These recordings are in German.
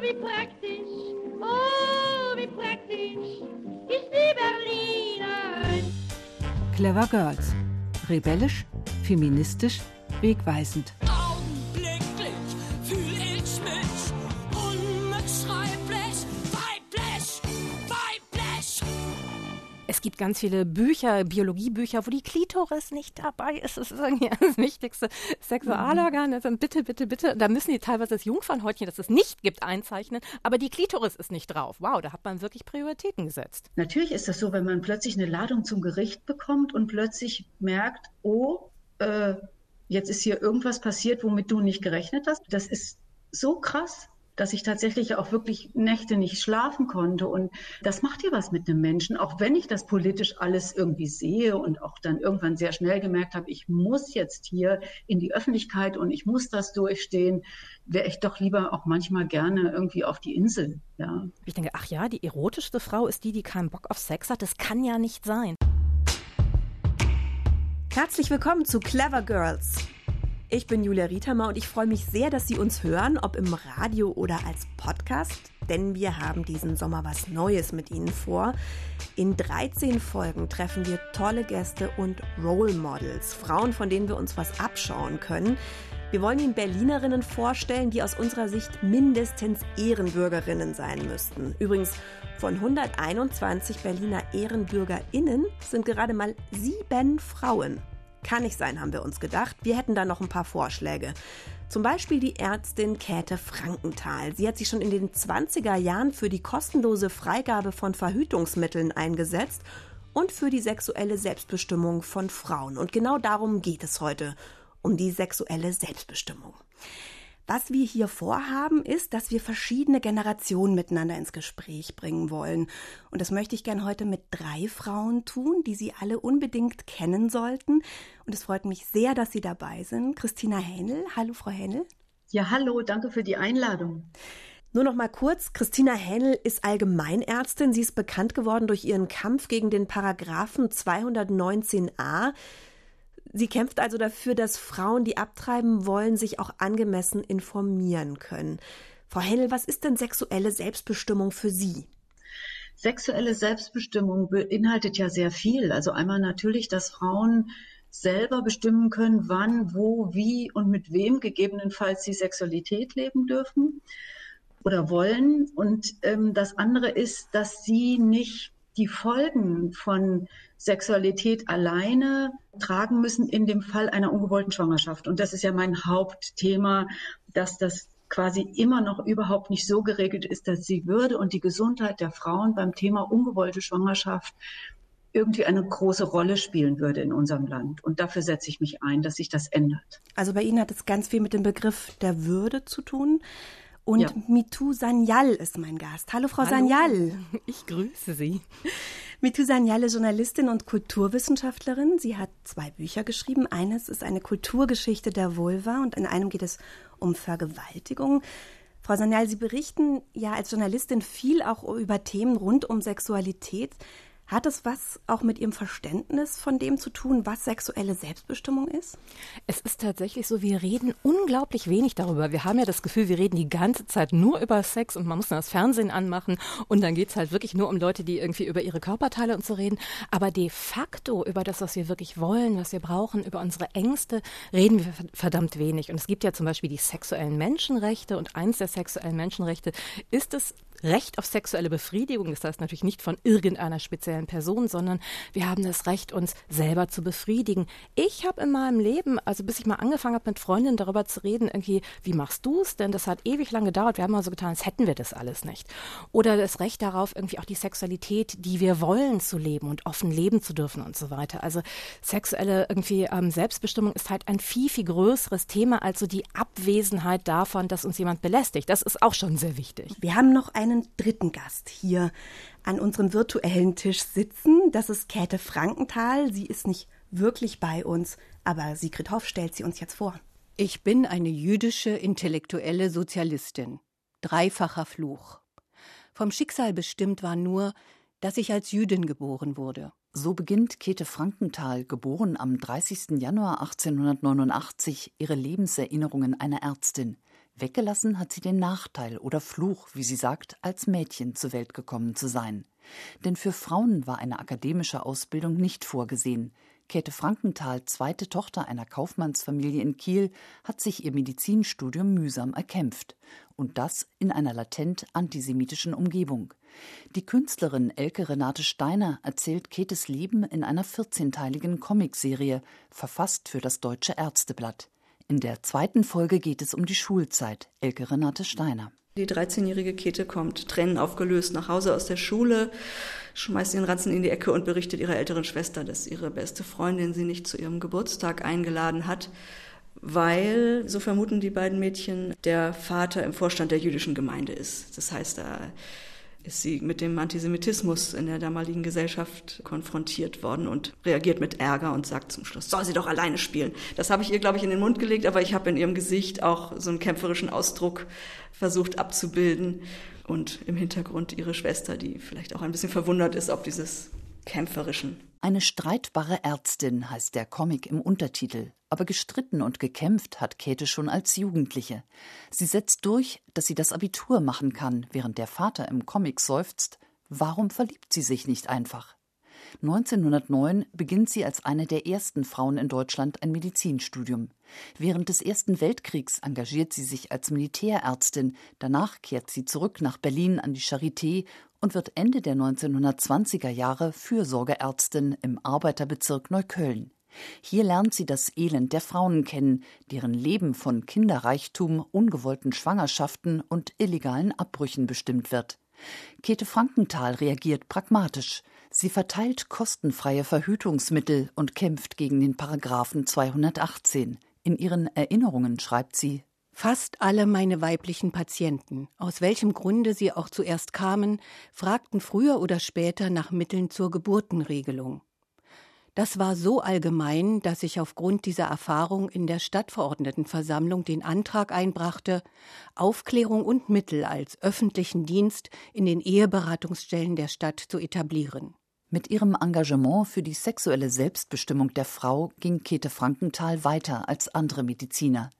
wie praktisch, oh, wie praktisch ist die Berlinerin. Clever Girls. Rebellisch, feministisch, wegweisend. Gibt ganz viele Bücher, Biologiebücher, wo die Klitoris nicht dabei ist. Das ist irgendwie das wichtigste Sexualorgan. Also bitte, bitte, bitte. Da müssen die teilweise das Jungfernhäutchen, das es nicht gibt, einzeichnen. Aber die Klitoris ist nicht drauf. Wow, da hat man wirklich Prioritäten gesetzt. Natürlich ist das so, wenn man plötzlich eine Ladung zum Gericht bekommt und plötzlich merkt, oh, äh, jetzt ist hier irgendwas passiert, womit du nicht gerechnet hast. Das ist so krass, dass ich tatsächlich auch wirklich Nächte nicht schlafen konnte. Und das macht ja was mit einem Menschen, auch wenn ich das politisch alles irgendwie sehe und auch dann irgendwann sehr schnell gemerkt habe, ich muss jetzt hier in die Öffentlichkeit und ich muss das durchstehen, wäre ich doch lieber auch manchmal gerne irgendwie auf die Insel. Ja. Ich denke, ach ja, die erotischste Frau ist die, die keinen Bock auf Sex hat. Das kann ja nicht sein. Herzlich willkommen zu Clever Girls. Ich bin Julia Riethammer und ich freue mich sehr, dass Sie uns hören, ob im Radio oder als Podcast, denn wir haben diesen Sommer was Neues mit Ihnen vor. In 13 Folgen treffen wir tolle Gäste und Role Models, Frauen, von denen wir uns was abschauen können. Wir wollen Ihnen Berlinerinnen vorstellen, die aus unserer Sicht mindestens Ehrenbürgerinnen sein müssten. Übrigens, von 121 Berliner EhrenbürgerInnen sind gerade mal sieben Frauen. Kann nicht sein, haben wir uns gedacht. Wir hätten da noch ein paar Vorschläge. Zum Beispiel die Ärztin Käthe Frankenthal. Sie hat sich schon in den 20er Jahren für die kostenlose Freigabe von Verhütungsmitteln eingesetzt und für die sexuelle Selbstbestimmung von Frauen. Und genau darum geht es heute, um die sexuelle Selbstbestimmung. Was wir hier vorhaben, ist, dass wir verschiedene Generationen miteinander ins Gespräch bringen wollen. Und das möchte ich gern heute mit drei Frauen tun, die Sie alle unbedingt kennen sollten. Und es freut mich sehr, dass Sie dabei sind. Christina Hähnel. Hallo, Frau Hähnel. Ja, hallo, danke für die Einladung. Nur noch mal kurz, Christina Hähnel ist Allgemeinärztin. Sie ist bekannt geworden durch ihren Kampf gegen den Paragraphen 219a. Sie kämpft also dafür, dass Frauen, die abtreiben wollen, sich auch angemessen informieren können. Frau Hennel, was ist denn sexuelle Selbstbestimmung für Sie? Sexuelle Selbstbestimmung beinhaltet ja sehr viel. Also einmal natürlich, dass Frauen selber bestimmen können, wann, wo, wie und mit wem gegebenenfalls sie Sexualität leben dürfen oder wollen. Und ähm, das andere ist, dass sie nicht die Folgen von Sexualität alleine tragen müssen in dem Fall einer ungewollten Schwangerschaft. Und das ist ja mein Hauptthema, dass das quasi immer noch überhaupt nicht so geregelt ist, dass die Würde und die Gesundheit der Frauen beim Thema ungewollte Schwangerschaft irgendwie eine große Rolle spielen würde in unserem Land. Und dafür setze ich mich ein, dass sich das ändert. Also bei Ihnen hat es ganz viel mit dem Begriff der Würde zu tun. Und ja. Mitu Sanyal ist mein Gast. Hallo, Frau Hallo. Sanyal. Ich grüße Sie. Ist Journalistin und Kulturwissenschaftlerin. Sie hat zwei Bücher geschrieben. Eines ist eine Kulturgeschichte der Vulva und in einem geht es um Vergewaltigung. Frau Sanyal, Sie berichten ja als Journalistin viel auch über Themen rund um Sexualität. Hat es was auch mit Ihrem Verständnis von dem zu tun, was sexuelle Selbstbestimmung ist? Es ist tatsächlich so, wir reden unglaublich wenig darüber. Wir haben ja das Gefühl, wir reden die ganze Zeit nur über Sex und man muss dann das Fernsehen anmachen und dann geht es halt wirklich nur um Leute, die irgendwie über ihre Körperteile und so reden. Aber de facto über das, was wir wirklich wollen, was wir brauchen, über unsere Ängste, reden wir verdammt wenig. Und es gibt ja zum Beispiel die sexuellen Menschenrechte und eins der sexuellen Menschenrechte ist es, Recht auf sexuelle Befriedigung. Das heißt natürlich nicht von irgendeiner speziellen Person, sondern wir haben das Recht, uns selber zu befriedigen. Ich habe in meinem Leben, also bis ich mal angefangen habe, mit Freundinnen darüber zu reden, irgendwie, wie machst du es? Denn das hat ewig lang gedauert. Wir haben mal so getan, als hätten wir das alles nicht. Oder das Recht darauf, irgendwie auch die Sexualität, die wir wollen, zu leben und offen leben zu dürfen und so weiter. Also sexuelle irgendwie ähm, Selbstbestimmung ist halt ein viel, viel größeres Thema als so die Abwesenheit davon, dass uns jemand belästigt. Das ist auch schon sehr wichtig. Wir haben noch ein einen dritten Gast hier an unserem virtuellen Tisch sitzen. Das ist Käthe Frankenthal. Sie ist nicht wirklich bei uns, aber Sigrid Hoff stellt sie uns jetzt vor. Ich bin eine jüdische intellektuelle Sozialistin. Dreifacher Fluch. Vom Schicksal bestimmt war nur, dass ich als Jüdin geboren wurde. So beginnt Käthe Frankenthal, geboren am 30. Januar 1889, ihre Lebenserinnerungen einer Ärztin. Weggelassen hat sie den Nachteil oder Fluch, wie sie sagt, als Mädchen zur Welt gekommen zu sein. Denn für Frauen war eine akademische Ausbildung nicht vorgesehen. Käthe Frankenthal, zweite Tochter einer Kaufmannsfamilie in Kiel, hat sich ihr Medizinstudium mühsam erkämpft. Und das in einer latent antisemitischen Umgebung. Die Künstlerin Elke Renate Steiner erzählt Käthes Leben in einer 14-teiligen Comicserie, verfasst für das Deutsche Ärzteblatt. In der zweiten Folge geht es um die Schulzeit. Elke Renate Steiner. Die 13-jährige Käthe kommt Tränen aufgelöst nach Hause aus der Schule, schmeißt den Ranzen in die Ecke und berichtet ihrer älteren Schwester, dass ihre beste Freundin sie nicht zu ihrem Geburtstag eingeladen hat, weil, so vermuten die beiden Mädchen, der Vater im Vorstand der jüdischen Gemeinde ist. Das heißt, da ist sie mit dem Antisemitismus in der damaligen Gesellschaft konfrontiert worden und reagiert mit Ärger und sagt zum Schluss, soll sie doch alleine spielen. Das habe ich ihr, glaube ich, in den Mund gelegt, aber ich habe in ihrem Gesicht auch so einen kämpferischen Ausdruck versucht abzubilden und im Hintergrund ihre Schwester, die vielleicht auch ein bisschen verwundert ist, ob dieses kämpferischen. Eine streitbare Ärztin heißt der Comic im Untertitel. Aber gestritten und gekämpft hat Käthe schon als Jugendliche. Sie setzt durch, dass sie das Abitur machen kann, während der Vater im Comic seufzt, warum verliebt sie sich nicht einfach? 1909 beginnt sie als eine der ersten Frauen in Deutschland ein Medizinstudium. Während des Ersten Weltkriegs engagiert sie sich als Militärärztin, danach kehrt sie zurück nach Berlin an die Charité und wird Ende der 1920er Jahre Fürsorgeärztin im Arbeiterbezirk Neukölln. Hier lernt sie das Elend der Frauen kennen, deren Leben von Kinderreichtum, ungewollten Schwangerschaften und illegalen Abbrüchen bestimmt wird. Käthe Frankenthal reagiert pragmatisch. Sie verteilt kostenfreie Verhütungsmittel und kämpft gegen den Paragraphen 218. In ihren Erinnerungen schreibt sie Fast alle meine weiblichen Patienten, aus welchem Grunde sie auch zuerst kamen, fragten früher oder später nach Mitteln zur Geburtenregelung. Das war so allgemein, dass ich aufgrund dieser Erfahrung in der Stadtverordnetenversammlung den Antrag einbrachte, Aufklärung und Mittel als öffentlichen Dienst in den Eheberatungsstellen der Stadt zu etablieren. Mit ihrem Engagement für die sexuelle Selbstbestimmung der Frau ging Käthe Frankenthal weiter als andere Mediziner.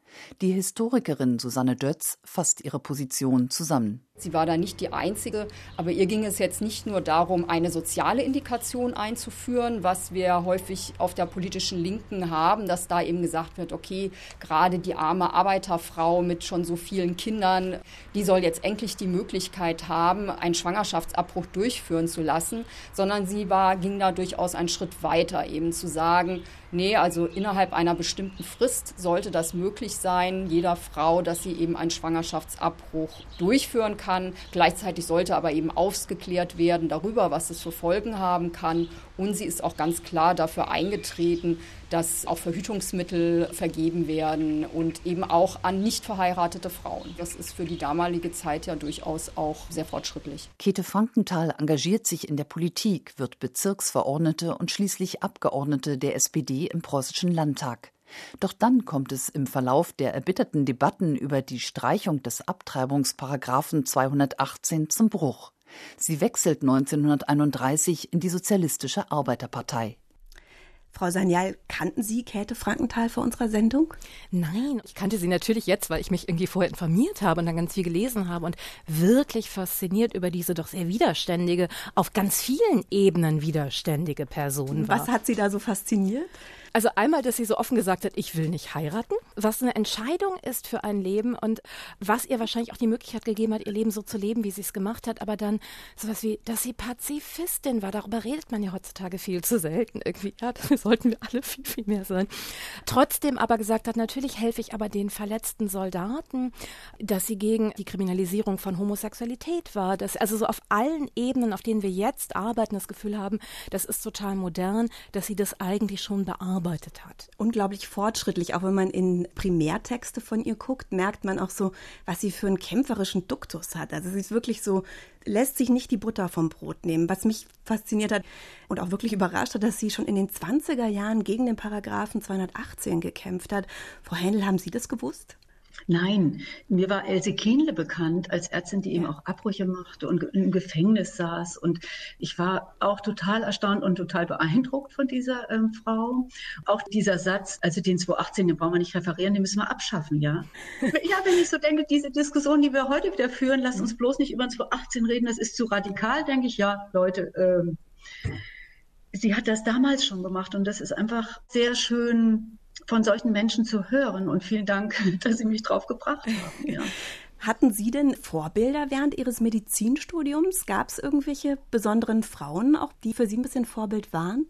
Die Historikerin Susanne Dötz fasst ihre Position zusammen. Sie war da nicht die Einzige, aber ihr ging es jetzt nicht nur darum, eine soziale Indikation einzuführen, was wir häufig auf der politischen Linken haben, dass da eben gesagt wird, okay, gerade die arme Arbeiterfrau mit schon so vielen Kindern, die soll jetzt endlich die Möglichkeit haben, einen Schwangerschaftsabbruch durchführen zu lassen, sondern sie war, ging da durchaus einen Schritt weiter, eben zu sagen, nee, also innerhalb einer bestimmten Frist sollte das möglich sein, jeder Frau, dass sie eben einen Schwangerschaftsabbruch durchführen kann kann. Gleichzeitig sollte aber eben aufgeklärt werden darüber, was es für Folgen haben kann. Und sie ist auch ganz klar dafür eingetreten, dass auch Verhütungsmittel vergeben werden und eben auch an nicht verheiratete Frauen. Das ist für die damalige Zeit ja durchaus auch sehr fortschrittlich. Käthe Frankenthal engagiert sich in der Politik, wird Bezirksverordnete und schließlich Abgeordnete der SPD im Preußischen Landtag. Doch dann kommt es im Verlauf der erbitterten Debatten über die Streichung des Abtreibungsparagraphen 218 zum Bruch. Sie wechselt 1931 in die Sozialistische Arbeiterpartei. Frau Sanyal, kannten Sie Käthe Frankenthal vor unserer Sendung? Nein, ich kannte sie natürlich jetzt, weil ich mich irgendwie vorher informiert habe und dann ganz viel gelesen habe und wirklich fasziniert über diese doch sehr widerständige, auf ganz vielen Ebenen widerständige Person war. Was hat Sie da so fasziniert? Also einmal, dass sie so offen gesagt hat, ich will nicht heiraten, was eine Entscheidung ist für ein Leben und was ihr wahrscheinlich auch die Möglichkeit gegeben hat, ihr Leben so zu leben, wie sie es gemacht hat, aber dann sowas wie, dass sie Pazifistin war, darüber redet man ja heutzutage viel zu selten irgendwie. Ja, das sollten wir alle viel, viel mehr sein. Trotzdem aber gesagt hat, natürlich helfe ich aber den verletzten Soldaten, dass sie gegen die Kriminalisierung von Homosexualität war, dass also so auf allen Ebenen, auf denen wir jetzt arbeiten, das Gefühl haben, das ist total modern, dass sie das eigentlich schon bearbeitet gearbeitet hat. Unglaublich fortschrittlich. Auch wenn man in Primärtexte von ihr guckt, merkt man auch so, was sie für einen kämpferischen Duktus hat. Also sie ist wirklich so, lässt sich nicht die Butter vom Brot nehmen. Was mich fasziniert hat und auch wirklich überrascht hat, dass sie schon in den 20er Jahren gegen den Paragraphen 218 gekämpft hat. Frau Händel, haben Sie das gewusst? Nein, mir war Else Kienle bekannt als Ärztin, die eben auch Abbrüche machte und im Gefängnis saß. Und ich war auch total erstaunt und total beeindruckt von dieser ähm, Frau. Auch dieser Satz, also den 2018, den brauchen wir nicht referieren, den müssen wir abschaffen, ja. ja, wenn ich so denke, diese Diskussion, die wir heute wieder führen, lasst uns bloß nicht über 2018 reden, das ist zu radikal, denke ich, ja, Leute, ähm, sie hat das damals schon gemacht und das ist einfach sehr schön von solchen Menschen zu hören. Und vielen Dank, dass Sie mich drauf gebracht haben. Ja. Hatten Sie denn Vorbilder während Ihres Medizinstudiums? Gab es irgendwelche besonderen Frauen, auch die für Sie ein bisschen Vorbild waren?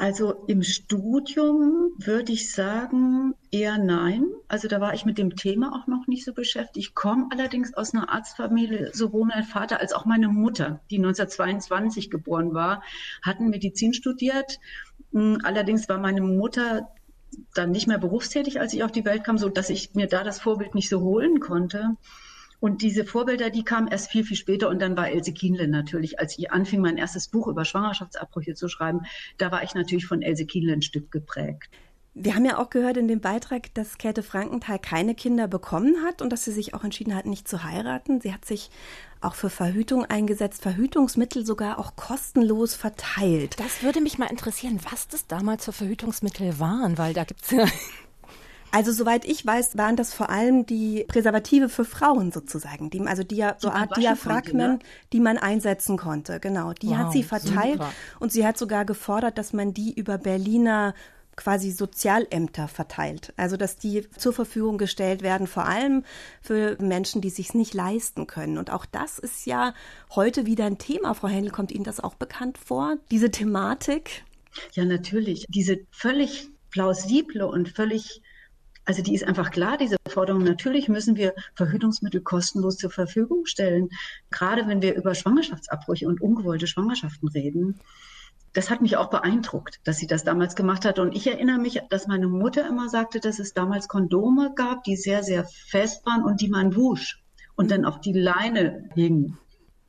Also im Studium würde ich sagen eher nein. Also da war ich mit dem Thema auch noch nicht so beschäftigt. Ich komme allerdings aus einer Arztfamilie, sowohl mein Vater als auch meine Mutter, die 1922 geboren war, hatten Medizin studiert. Allerdings war meine Mutter dann nicht mehr berufstätig, als ich auf die Welt kam, so dass ich mir da das Vorbild nicht so holen konnte. Und diese Vorbilder, die kamen erst viel, viel später. Und dann war Else Kienle natürlich, als ich anfing, mein erstes Buch über Schwangerschaftsabbrüche zu schreiben, da war ich natürlich von Else Kienle ein Stück geprägt. Wir haben ja auch gehört in dem Beitrag, dass Käthe Frankenthal keine Kinder bekommen hat und dass sie sich auch entschieden hat, nicht zu heiraten. Sie hat sich auch für Verhütung eingesetzt, Verhütungsmittel sogar auch kostenlos verteilt. Das würde mich mal interessieren, was das damals für Verhütungsmittel waren, weil da gibt es ja also soweit ich weiß, waren das vor allem die Präservative für Frauen sozusagen, die, also die, so Art Diaphragmen, ne? die man einsetzen konnte. Genau, die wow, hat sie verteilt super. und sie hat sogar gefordert, dass man die über Berliner quasi Sozialämter verteilt. Also dass die zur Verfügung gestellt werden, vor allem für Menschen, die sich nicht leisten können. Und auch das ist ja heute wieder ein Thema. Frau Händel, kommt Ihnen das auch bekannt vor, diese Thematik? Ja, natürlich. Diese völlig plausible und völlig also die ist einfach klar, diese Forderung. Natürlich müssen wir Verhütungsmittel kostenlos zur Verfügung stellen. Gerade wenn wir über Schwangerschaftsabbrüche und ungewollte Schwangerschaften reden das hat mich auch beeindruckt, dass sie das damals gemacht hat. Und ich erinnere mich, dass meine Mutter immer sagte, dass es damals Kondome gab, die sehr, sehr fest waren und die man wusch und dann auf die Leine hingen.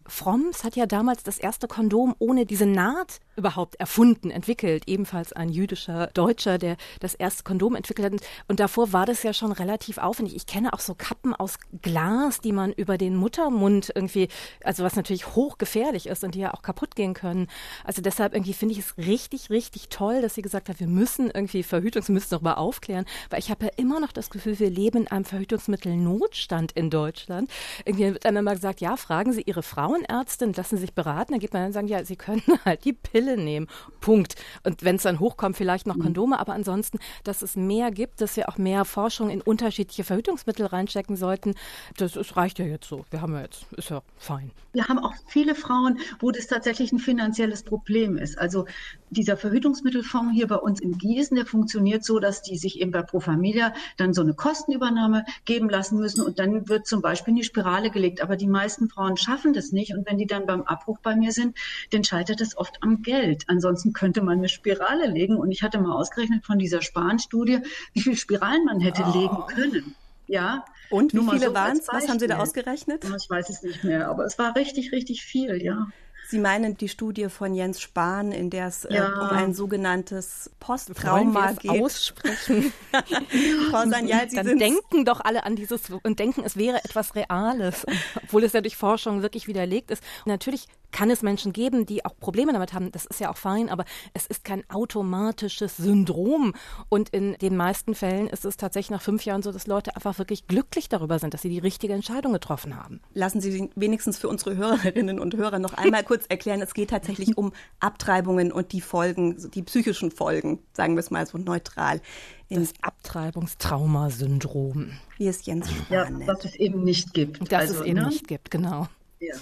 Fromms hat ja damals das erste Kondom ohne diese Naht überhaupt erfunden, entwickelt. Ebenfalls ein jüdischer Deutscher, der das erste Kondom entwickelt hat. Und davor war das ja schon relativ aufwendig. Ich kenne auch so Kappen aus Glas, die man über den Muttermund irgendwie, also was natürlich hochgefährlich ist und die ja auch kaputt gehen können. Also deshalb irgendwie finde ich es richtig, richtig toll, dass sie gesagt hat, wir müssen irgendwie Verhütungs, wir müssen darüber aufklären, weil ich habe ja immer noch das Gefühl, wir leben in einem Verhütungsmittelnotstand in Deutschland. Irgendwie wird einem immer gesagt, ja, fragen Sie Ihre Frauenärztin, lassen sich beraten. Dann geht man dann sagen, ja, Sie können halt die Pille nehmen. Punkt. Und wenn es dann hochkommt, vielleicht noch mhm. Kondome, aber ansonsten, dass es mehr gibt, dass wir auch mehr Forschung in unterschiedliche Verhütungsmittel reinstecken sollten, das, das reicht ja jetzt so. Wir haben ja jetzt, ist ja fein. Wir haben auch viele Frauen, wo das tatsächlich ein finanzielles Problem ist. Also dieser Verhütungsmittelfonds hier bei uns in Gießen, der funktioniert so, dass die sich eben bei Pro Familia dann so eine Kostenübernahme geben lassen müssen und dann wird zum Beispiel in die Spirale gelegt. Aber die meisten Frauen schaffen das nicht und wenn die dann beim Abbruch bei mir sind, dann scheitert es oft am Geld. Geld. Ansonsten könnte man eine Spirale legen. Und ich hatte mal ausgerechnet von dieser Spahn-Studie, wie viele Spiralen man hätte oh. legen können. Ja. Und wie viele so waren es? Was haben Sie da ausgerechnet? Ich weiß es nicht mehr, aber es war richtig, richtig viel, ja. Sie meinen die Studie von Jens Spahn, in der es ja. äh, um ein sogenanntes Posttrauma geht. aussprechen? Frau Sanyal, Sie Dann denken doch alle an dieses und denken, es wäre etwas Reales, obwohl es ja durch Forschung wirklich widerlegt ist. Und natürlich kann es Menschen geben, die auch Probleme damit haben. Das ist ja auch fein, aber es ist kein automatisches Syndrom. Und in den meisten Fällen ist es tatsächlich nach fünf Jahren so, dass Leute einfach wirklich glücklich darüber sind, dass sie die richtige Entscheidung getroffen haben. Lassen Sie wenigstens für unsere Hörerinnen und Hörer noch einmal kurz erklären. Es geht tatsächlich um Abtreibungen und die Folgen, die psychischen Folgen, sagen wir es mal so neutral. Das Abtreibungstraumasyndrom. Wie es Jens Spahn Ja, was es eben nicht gibt. Dass also, es eben ne? nicht gibt, genau. Ja.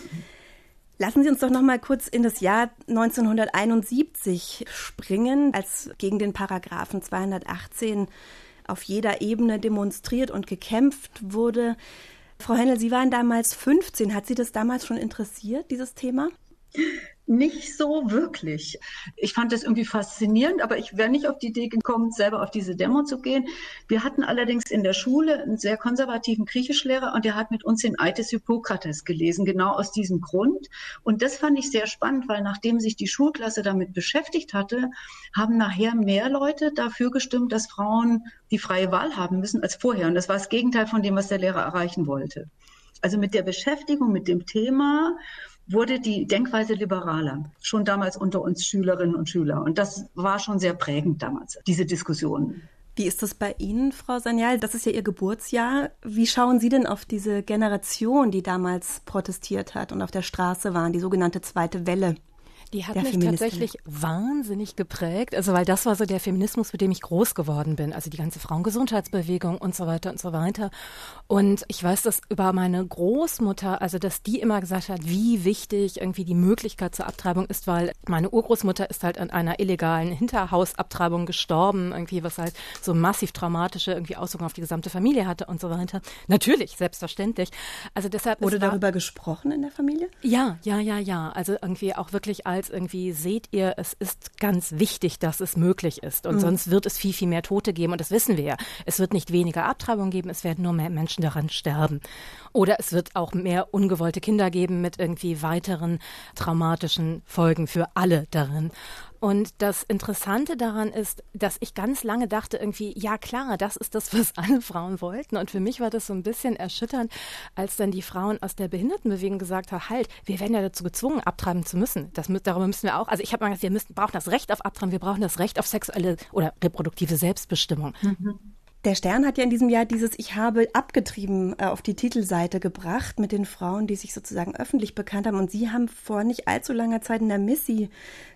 Lassen Sie uns doch noch mal kurz in das Jahr 1971 springen, als gegen den Paragraphen 218 auf jeder Ebene demonstriert und gekämpft wurde. Frau Hennel, Sie waren damals 15. Hat Sie das damals schon interessiert, dieses Thema? Nicht so wirklich. Ich fand das irgendwie faszinierend, aber ich wäre nicht auf die Idee gekommen, selber auf diese Demo zu gehen. Wir hatten allerdings in der Schule einen sehr konservativen Griechischlehrer und der hat mit uns den Eid des Hippokrates gelesen, genau aus diesem Grund. Und das fand ich sehr spannend, weil nachdem sich die Schulklasse damit beschäftigt hatte, haben nachher mehr Leute dafür gestimmt, dass Frauen die freie Wahl haben müssen als vorher. Und das war das Gegenteil von dem, was der Lehrer erreichen wollte. Also mit der Beschäftigung mit dem Thema wurde die Denkweise liberaler, schon damals unter uns Schülerinnen und Schüler. Und das war schon sehr prägend damals, diese Diskussionen. Wie ist das bei Ihnen, Frau Sanyal? Das ist ja Ihr Geburtsjahr. Wie schauen Sie denn auf diese Generation, die damals protestiert hat und auf der Straße waren, die sogenannte zweite Welle? Die hat mich tatsächlich wahnsinnig geprägt, also weil das war so der Feminismus, mit dem ich groß geworden bin, also die ganze Frauengesundheitsbewegung und so weiter und so weiter. Und ich weiß das über meine Großmutter, also dass die immer gesagt hat, wie wichtig irgendwie die Möglichkeit zur Abtreibung ist, weil meine Urgroßmutter ist halt an einer illegalen Hinterhausabtreibung gestorben, irgendwie was halt so massiv traumatische irgendwie Auswirkungen auf die gesamte Familie hatte und so weiter. Natürlich, selbstverständlich. Also deshalb wurde darüber gesprochen in der Familie? Ja, ja, ja, ja. Also irgendwie auch wirklich als als irgendwie seht ihr, es ist ganz wichtig, dass es möglich ist. Und mhm. sonst wird es viel, viel mehr Tote geben. Und das wissen wir ja. Es wird nicht weniger Abtreibung geben, es werden nur mehr Menschen daran sterben. Oder es wird auch mehr ungewollte Kinder geben mit irgendwie weiteren traumatischen Folgen für alle darin. Und das Interessante daran ist, dass ich ganz lange dachte irgendwie, ja klar, das ist das, was alle Frauen wollten. Und für mich war das so ein bisschen erschütternd, als dann die Frauen aus der Behindertenbewegung gesagt haben, halt, wir werden ja dazu gezwungen, abtreiben zu müssen. Das, darüber müssen wir auch, also ich habe mal gesagt, wir müssen, brauchen das Recht auf Abtreiben, wir brauchen das Recht auf sexuelle oder reproduktive Selbstbestimmung. Mhm. Der Stern hat ja in diesem Jahr dieses Ich habe abgetrieben äh, auf die Titelseite gebracht mit den Frauen, die sich sozusagen öffentlich bekannt haben. Und Sie haben vor nicht allzu langer Zeit in der Missy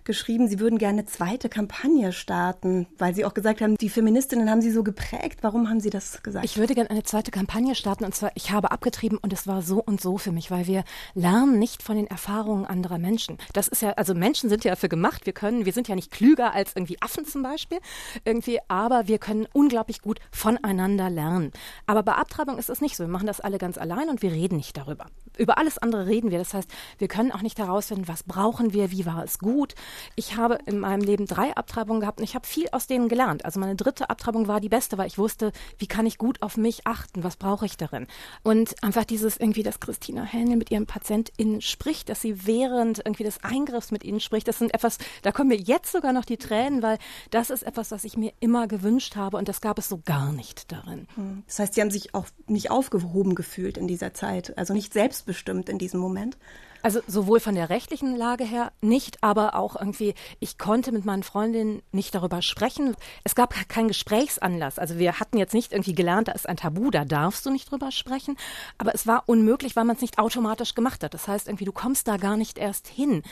geschrieben, Sie würden gerne eine zweite Kampagne starten, weil Sie auch gesagt haben, die Feministinnen haben Sie so geprägt. Warum haben Sie das gesagt? Ich würde gerne eine zweite Kampagne starten und zwar, ich habe abgetrieben und es war so und so für mich, weil wir lernen nicht von den Erfahrungen anderer Menschen. Das ist ja, also Menschen sind ja dafür gemacht, wir können, wir sind ja nicht klüger als irgendwie Affen zum Beispiel, irgendwie, aber wir können unglaublich gut voneinander lernen. Aber bei Abtreibung ist es nicht so. Wir machen das alle ganz allein und wir reden nicht darüber. Über alles andere reden wir. Das heißt, wir können auch nicht herausfinden, was brauchen wir, wie war es gut. Ich habe in meinem Leben drei Abtreibungen gehabt und ich habe viel aus denen gelernt. Also meine dritte Abtreibung war die beste, weil ich wusste, wie kann ich gut auf mich achten, was brauche ich darin. Und einfach dieses irgendwie, dass Christina Hähnel mit ihren PatientInnen spricht, dass sie während irgendwie des Eingriffs mit ihnen spricht, das sind etwas, da kommen mir jetzt sogar noch die Tränen, weil das ist etwas, was ich mir immer gewünscht habe und das gab es so gar nicht darin. Hm. Das heißt, Sie haben sich auch nicht aufgehoben gefühlt in dieser Zeit, also nicht selbstbestimmt in diesem Moment? Also sowohl von der rechtlichen Lage her nicht, aber auch irgendwie, ich konnte mit meinen Freundinnen nicht darüber sprechen. Es gab keinen Gesprächsanlass. Also wir hatten jetzt nicht irgendwie gelernt, da ist ein Tabu, da darfst du nicht drüber sprechen. Aber es war unmöglich, weil man es nicht automatisch gemacht hat. Das heißt irgendwie, du kommst da gar nicht erst hin.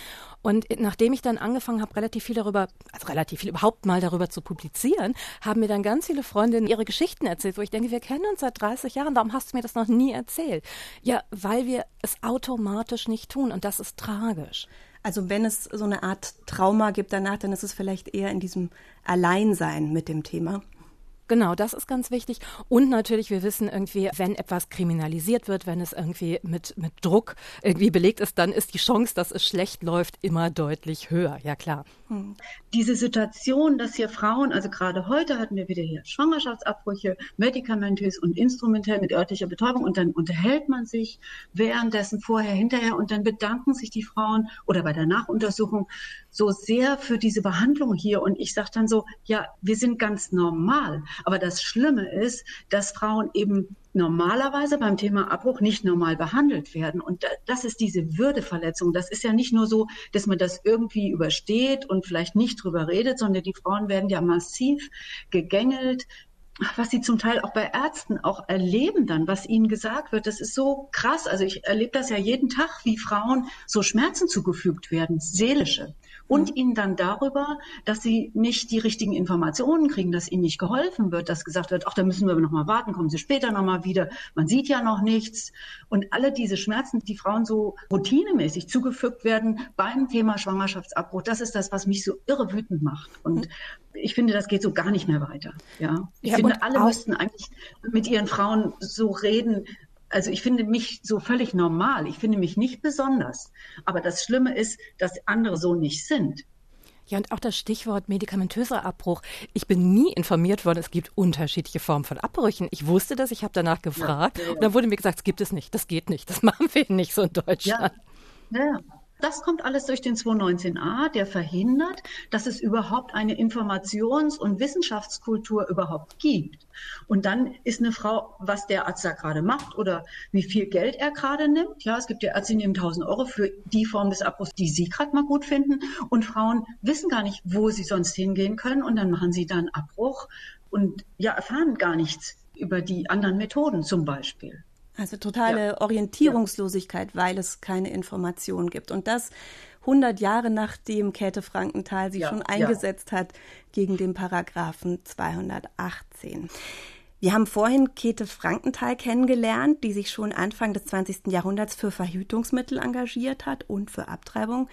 Und nachdem ich dann angefangen habe, relativ viel darüber, also relativ viel überhaupt mal darüber zu publizieren, haben mir dann ganz viele Freundinnen ihre Geschichten erzählt, wo ich denke, wir kennen uns seit 30 Jahren, warum hast du mir das noch nie erzählt? Ja, weil wir es automatisch nicht tun und das ist tragisch. Also wenn es so eine Art Trauma gibt danach, dann ist es vielleicht eher in diesem Alleinsein mit dem Thema. Genau, das ist ganz wichtig. Und natürlich, wir wissen irgendwie, wenn etwas kriminalisiert wird, wenn es irgendwie mit, mit Druck irgendwie belegt ist, dann ist die Chance, dass es schlecht läuft, immer deutlich höher. Ja, klar. Hm. Diese Situation, dass hier Frauen, also gerade heute hatten wir wieder hier Schwangerschaftsabbrüche, medikamentös und instrumentell mit örtlicher Betäubung und dann unterhält man sich währenddessen, vorher, hinterher und dann bedanken sich die Frauen oder bei der Nachuntersuchung so sehr für diese Behandlung hier. Und ich sage dann so, ja, wir sind ganz normal. Aber das Schlimme ist, dass Frauen eben normalerweise beim Thema Abbruch nicht normal behandelt werden. Und das ist diese Würdeverletzung. Das ist ja nicht nur so, dass man das irgendwie übersteht und vielleicht nicht drüber redet, sondern die Frauen werden ja massiv gegängelt, was sie zum Teil auch bei Ärzten auch erleben dann, was ihnen gesagt wird, das ist so krass. Also ich erlebe das ja jeden Tag, wie Frauen so Schmerzen zugefügt werden, seelische. Und mhm. ihnen dann darüber, dass sie nicht die richtigen Informationen kriegen, dass ihnen nicht geholfen wird, dass gesagt wird, ach, da müssen wir noch mal warten, kommen Sie später noch mal wieder, man sieht ja noch nichts. Und alle diese Schmerzen, die Frauen so routinemäßig zugefügt werden beim Thema Schwangerschaftsabbruch, das ist das, was mich so irre wütend macht. Und mhm ich finde, das geht so gar nicht mehr weiter. Ja, ich ja, finde, alle müssten eigentlich mit ihren Frauen so reden, Also ich finde mich so völlig normal. Ich finde mich nicht besonders. Aber das Schlimme ist, dass andere so nicht sind. Ja, und auch das Stichwort medikamentöser Abbruch. Ich bin nie informiert worden, es gibt unterschiedliche Formen von Abbrüchen. Ich wusste das, ich habe danach gefragt ja, ja, ja. und dann wurde mir gesagt, es gibt es nicht, das geht nicht, das machen wir nicht so in Deutschland. Ja. Das kommt alles durch den 219a, der verhindert, dass es überhaupt eine Informations- und Wissenschaftskultur überhaupt gibt. Und dann ist eine Frau, was der Arzt da gerade macht oder wie viel Geld er gerade nimmt. Ja, es gibt ja Ärzte, die nehmen 1000 Euro für die Form des Abbruchs, die sie gerade mal gut finden. Und Frauen wissen gar nicht, wo sie sonst hingehen können. Und dann machen sie dann Abbruch und ja, erfahren gar nichts über die anderen Methoden zum Beispiel. Also totale ja. Orientierungslosigkeit, weil es keine Informationen gibt. Und das 100 Jahre nachdem Käthe Frankenthal sich ja, schon eingesetzt ja. hat gegen den Paragraphen 218. Wir haben vorhin Käthe Frankenthal kennengelernt, die sich schon Anfang des 20. Jahrhunderts für Verhütungsmittel engagiert hat und für Abtreibung.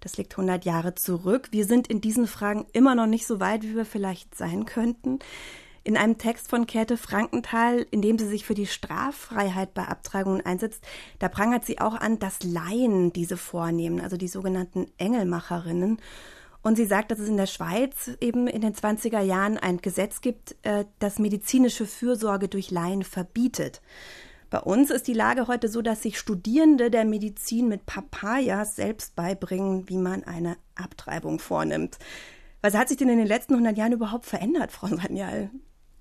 Das liegt 100 Jahre zurück. Wir sind in diesen Fragen immer noch nicht so weit, wie wir vielleicht sein könnten. In einem Text von Käthe Frankenthal, in dem sie sich für die Straffreiheit bei Abtreibungen einsetzt, da prangert sie auch an, dass Laien diese vornehmen, also die sogenannten Engelmacherinnen. Und sie sagt, dass es in der Schweiz eben in den 20er Jahren ein Gesetz gibt, äh, das medizinische Fürsorge durch Laien verbietet. Bei uns ist die Lage heute so, dass sich Studierende der Medizin mit Papayas selbst beibringen, wie man eine Abtreibung vornimmt. Was hat sich denn in den letzten 100 Jahren überhaupt verändert, Frau Sanyal?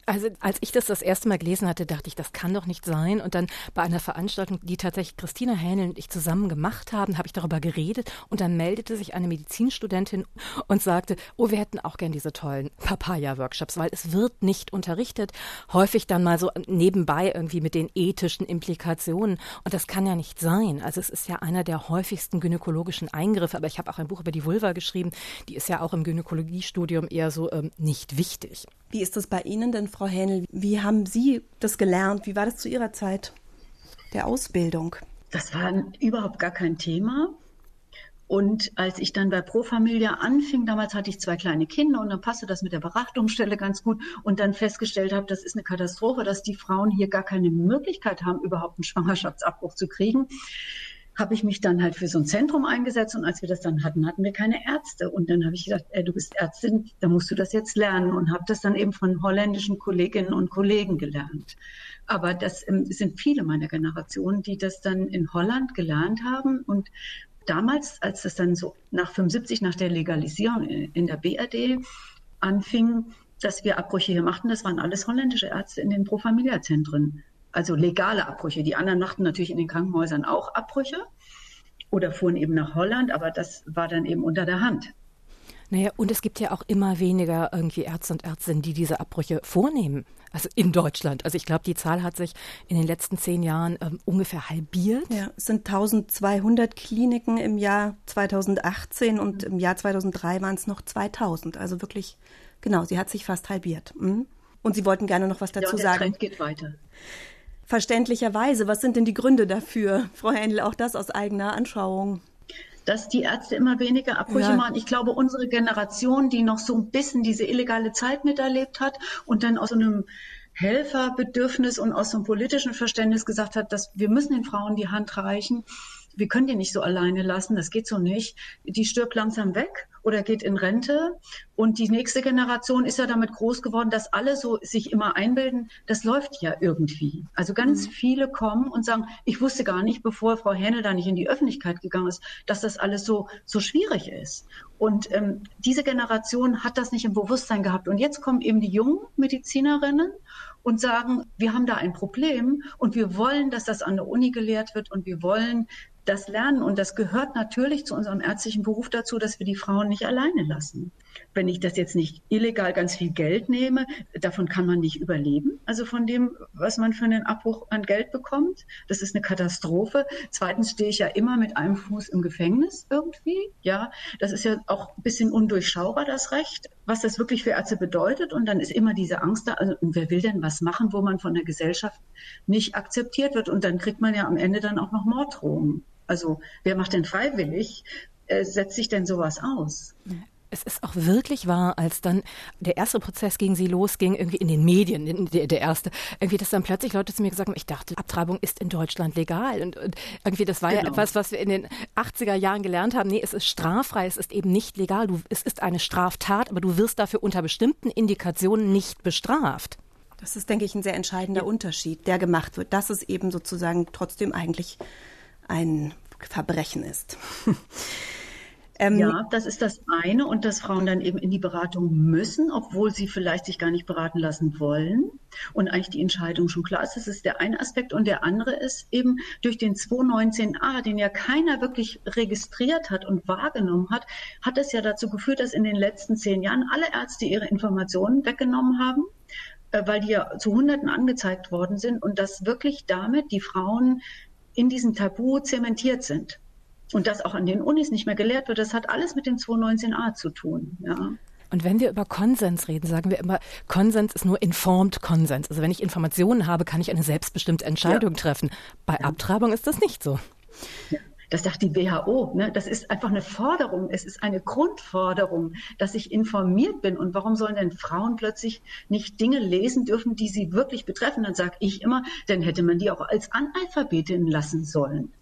Also als ich das das erste Mal gelesen hatte, dachte ich, das kann doch nicht sein. Und dann bei einer Veranstaltung, die tatsächlich Christina Hähnel und ich zusammen gemacht haben, habe ich darüber geredet. Und dann meldete sich eine Medizinstudentin und sagte, oh, wir hätten auch gern diese tollen Papaya-Workshops, weil es wird nicht unterrichtet. Häufig dann mal so nebenbei irgendwie mit den ethischen Implikationen. Und das kann ja nicht sein. Also es ist ja einer der häufigsten gynäkologischen Eingriffe. Aber ich habe auch ein Buch über die Vulva geschrieben. Die ist ja auch im Gynäkologiestudium eher so ähm, nicht wichtig. Wie ist das bei Ihnen denn, Frau Hähnel? Wie haben Sie das gelernt? Wie war das zu Ihrer Zeit der Ausbildung? Das war überhaupt gar kein Thema. Und als ich dann bei Pro Familia anfing, damals hatte ich zwei kleine Kinder und dann passte das mit der Beratungsstelle ganz gut und dann festgestellt habe, das ist eine Katastrophe, dass die Frauen hier gar keine Möglichkeit haben, überhaupt einen Schwangerschaftsabbruch zu kriegen habe ich mich dann halt für so ein Zentrum eingesetzt und als wir das dann hatten, hatten wir keine Ärzte. Und dann habe ich gesagt, ey, du bist Ärztin, da musst du das jetzt lernen und habe das dann eben von holländischen Kolleginnen und Kollegen gelernt. Aber das ähm, sind viele meiner Generation, die das dann in Holland gelernt haben und damals, als das dann so nach 75, nach der Legalisierung in der BRD anfing, dass wir Abbrüche hier machten, das waren alles holländische Ärzte in den Pro Familia Zentren also legale Abbrüche. Die anderen machten natürlich in den Krankenhäusern auch Abbrüche oder fuhren eben nach Holland, aber das war dann eben unter der Hand. Naja, und es gibt ja auch immer weniger irgendwie Ärzte und Ärztinnen, die diese Abbrüche vornehmen. Also in Deutschland. Also ich glaube, die Zahl hat sich in den letzten zehn Jahren ähm, ungefähr halbiert. Ja, es sind 1200 Kliniken im Jahr 2018 und im Jahr 2003 waren es noch 2000. Also wirklich, genau, sie hat sich fast halbiert. Mhm. Und Sie wollten gerne noch was dazu ja, der sagen. Trend geht weiter. Verständlicherweise, was sind denn die Gründe dafür, Frau Händel, auch das aus eigener Anschauung? dass die Ärzte immer weniger Abbrüche ja. machen. Ich glaube, unsere Generation, die noch so ein bisschen diese illegale Zeit miterlebt hat und dann aus so einem Helferbedürfnis und aus so einem politischen Verständnis gesagt hat, dass wir müssen den Frauen die Hand reichen, wir können die nicht so alleine lassen, das geht so nicht. Die stirbt langsam weg oder geht in Rente. Und die nächste Generation ist ja damit groß geworden, dass alle so sich immer einbilden, das läuft ja irgendwie. Also ganz mhm. viele kommen und sagen, ich wusste gar nicht, bevor Frau Hähnel da nicht in die Öffentlichkeit gegangen ist, dass das alles so, so schwierig ist. Und ähm, diese Generation hat das nicht im Bewusstsein gehabt. Und jetzt kommen eben die jungen Medizinerinnen und sagen, wir haben da ein Problem und wir wollen, dass das an der Uni gelehrt wird und wir wollen, das lernen. Und das gehört natürlich zu unserem ärztlichen Beruf dazu, dass wir die Frauen nicht alleine lassen. Wenn ich das jetzt nicht illegal ganz viel Geld nehme, davon kann man nicht überleben. Also von dem, was man für einen Abbruch an Geld bekommt. Das ist eine Katastrophe. Zweitens stehe ich ja immer mit einem Fuß im Gefängnis irgendwie. Ja, das ist ja auch ein bisschen undurchschaubar, das Recht, was das wirklich für Ärzte bedeutet. Und dann ist immer diese Angst da. Also, wer will denn was machen, wo man von der Gesellschaft nicht akzeptiert wird? Und dann kriegt man ja am Ende dann auch noch Morddrohungen. Also wer macht denn freiwillig, äh, setzt sich denn sowas aus? es ist auch wirklich wahr, als dann der erste Prozess gegen sie losging, irgendwie in den Medien, der, der erste, irgendwie, dass dann plötzlich Leute zu mir gesagt haben, ich dachte, Abtreibung ist in Deutschland legal. Und, und irgendwie, das war genau. ja etwas, was wir in den 80er Jahren gelernt haben. Nee, es ist straffrei, es ist eben nicht legal. Du, es ist eine Straftat, aber du wirst dafür unter bestimmten Indikationen nicht bestraft. Das ist, denke ich, ein sehr entscheidender ja. Unterschied, der gemacht wird, dass es eben sozusagen trotzdem eigentlich ein Verbrechen ist. Ähm, ja, das ist das eine und dass Frauen dann eben in die Beratung müssen, obwohl sie vielleicht sich gar nicht beraten lassen wollen und eigentlich die Entscheidung schon klar ist. Das ist der eine Aspekt und der andere ist eben durch den 219a, den ja keiner wirklich registriert hat und wahrgenommen hat, hat es ja dazu geführt, dass in den letzten zehn Jahren alle Ärzte ihre Informationen weggenommen haben äh, weil die ja zu Hunderten angezeigt worden sind und dass wirklich damit die Frauen in diesem Tabu zementiert sind und das auch an den Unis nicht mehr gelehrt wird, das hat alles mit dem 219a zu tun. Ja. Und wenn wir über Konsens reden, sagen wir immer, Konsens ist nur informed Konsens. Also wenn ich Informationen habe, kann ich eine selbstbestimmte Entscheidung ja. treffen. Bei ja. Abtreibung ist das nicht so. Ja. Das sagt die WHO. Ne? Das ist einfach eine Forderung. Es ist eine Grundforderung, dass ich informiert bin. Und warum sollen denn Frauen plötzlich nicht Dinge lesen dürfen, die sie wirklich betreffen? Dann sage ich immer, dann hätte man die auch als Analphabetin lassen sollen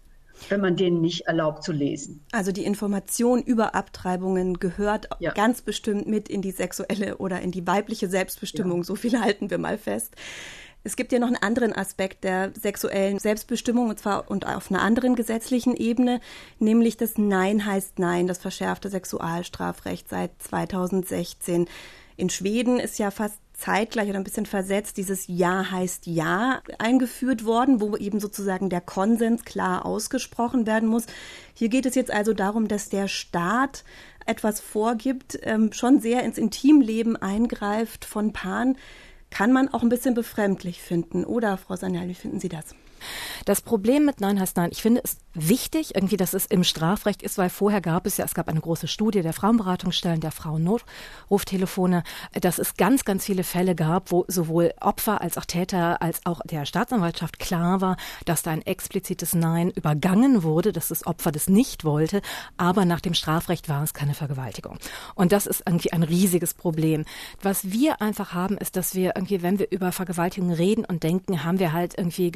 wenn man denen nicht erlaubt zu lesen. Also die Information über Abtreibungen gehört ja. ganz bestimmt mit in die sexuelle oder in die weibliche Selbstbestimmung. Ja. So viel halten wir mal fest. Es gibt ja noch einen anderen Aspekt der sexuellen Selbstbestimmung und zwar und auf einer anderen gesetzlichen Ebene, nämlich das Nein heißt Nein, das verschärfte Sexualstrafrecht seit 2016. In Schweden ist ja fast zeitgleich oder ein bisschen versetzt dieses Ja heißt Ja eingeführt worden, wo eben sozusagen der Konsens klar ausgesprochen werden muss. Hier geht es jetzt also darum, dass der Staat etwas vorgibt, ähm, schon sehr ins Intimleben eingreift von Paaren. Kann man auch ein bisschen befremdlich finden, oder Frau Sanyal, wie finden Sie das? Das Problem mit Nein heißt Nein, ich finde es wichtig, irgendwie, dass es im Strafrecht ist, weil vorher gab es ja, es gab eine große Studie der Frauenberatungsstellen, der Frauennotruftelefone, dass es ganz, ganz viele Fälle gab, wo sowohl Opfer als auch Täter als auch der Staatsanwaltschaft klar war, dass da ein explizites Nein übergangen wurde, dass das Opfer das nicht wollte, aber nach dem Strafrecht war es keine Vergewaltigung. Und das ist irgendwie ein riesiges Problem. Was wir einfach haben, ist, dass wir irgendwie, wenn wir über Vergewaltigung reden und denken, haben wir halt irgendwie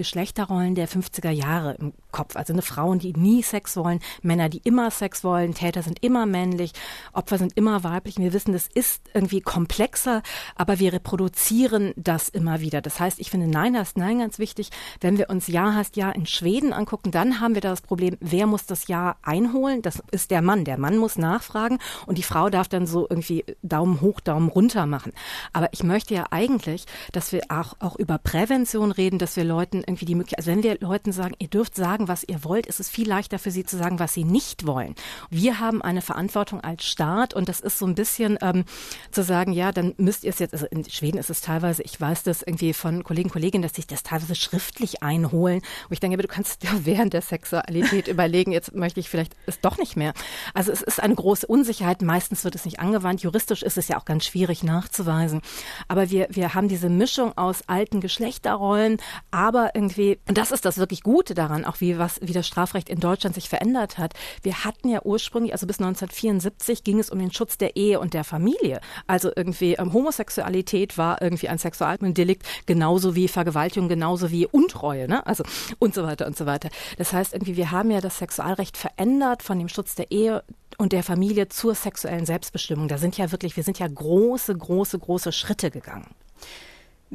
Geschlechterrollen der 50er Jahre im Kopf. Also eine Frauen, die nie Sex wollen, Männer, die immer Sex wollen, Täter sind immer männlich, Opfer sind immer weiblich. Wir wissen, das ist irgendwie komplexer, aber wir reproduzieren das immer wieder. Das heißt, ich finde Nein hast Nein ganz wichtig. Wenn wir uns Ja hast Ja in Schweden angucken, dann haben wir da das Problem, wer muss das Ja einholen? Das ist der Mann. Der Mann muss nachfragen und die Frau darf dann so irgendwie Daumen hoch, Daumen runter machen. Aber ich möchte ja eigentlich, dass wir auch, auch über Prävention reden, dass wir Leuten irgendwie die Möglichkeit, also wenn wir Leuten sagen, ihr dürft sagen, was ihr wollt, ist es viel leichter für sie zu sagen, was sie nicht wollen. Wir haben eine Verantwortung als Staat und das ist so ein bisschen ähm, zu sagen, ja, dann müsst ihr es jetzt, also in Schweden ist es teilweise, ich weiß das irgendwie von Kollegen, Kolleginnen, dass sich das teilweise schriftlich einholen. Und ich denke, du kannst dir während der Sexualität überlegen, jetzt möchte ich vielleicht es doch nicht mehr. Also es ist eine große Unsicherheit. Meistens wird es nicht angewandt. Juristisch ist es ja auch ganz schwierig nachzuweisen. Aber wir, wir haben diese Mischung aus alten Geschlechterrollen, aber irgendwie, und das ist das wirklich Gute daran, auch wie was, wie das Strafrecht in Deutschland sich verändert hat. Wir hatten ja ursprünglich, also bis 1974 ging es um den Schutz der Ehe und der Familie. Also irgendwie ähm, Homosexualität war irgendwie ein Sexualdelikt, genauso wie Vergewaltigung, genauso wie Untreue, ne? Also und so weiter und so weiter. Das heißt irgendwie, wir haben ja das Sexualrecht verändert von dem Schutz der Ehe und der Familie zur sexuellen Selbstbestimmung. Da sind ja wirklich, wir sind ja große, große, große Schritte gegangen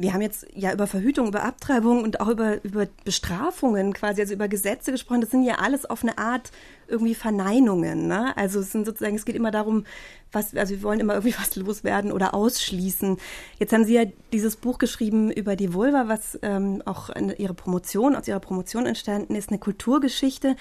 wir haben jetzt ja über Verhütung, über Abtreibung und auch über, über Bestrafungen quasi, also über Gesetze gesprochen. Das sind ja alles auf eine Art irgendwie Verneinungen. Ne? Also es sind sozusagen, es geht immer darum, was, also wir wollen immer irgendwie was loswerden oder ausschließen. Jetzt haben Sie ja dieses Buch geschrieben über die Vulva, was ähm, auch in ihre Promotion, aus ihrer Promotion entstanden ist, eine Kulturgeschichte.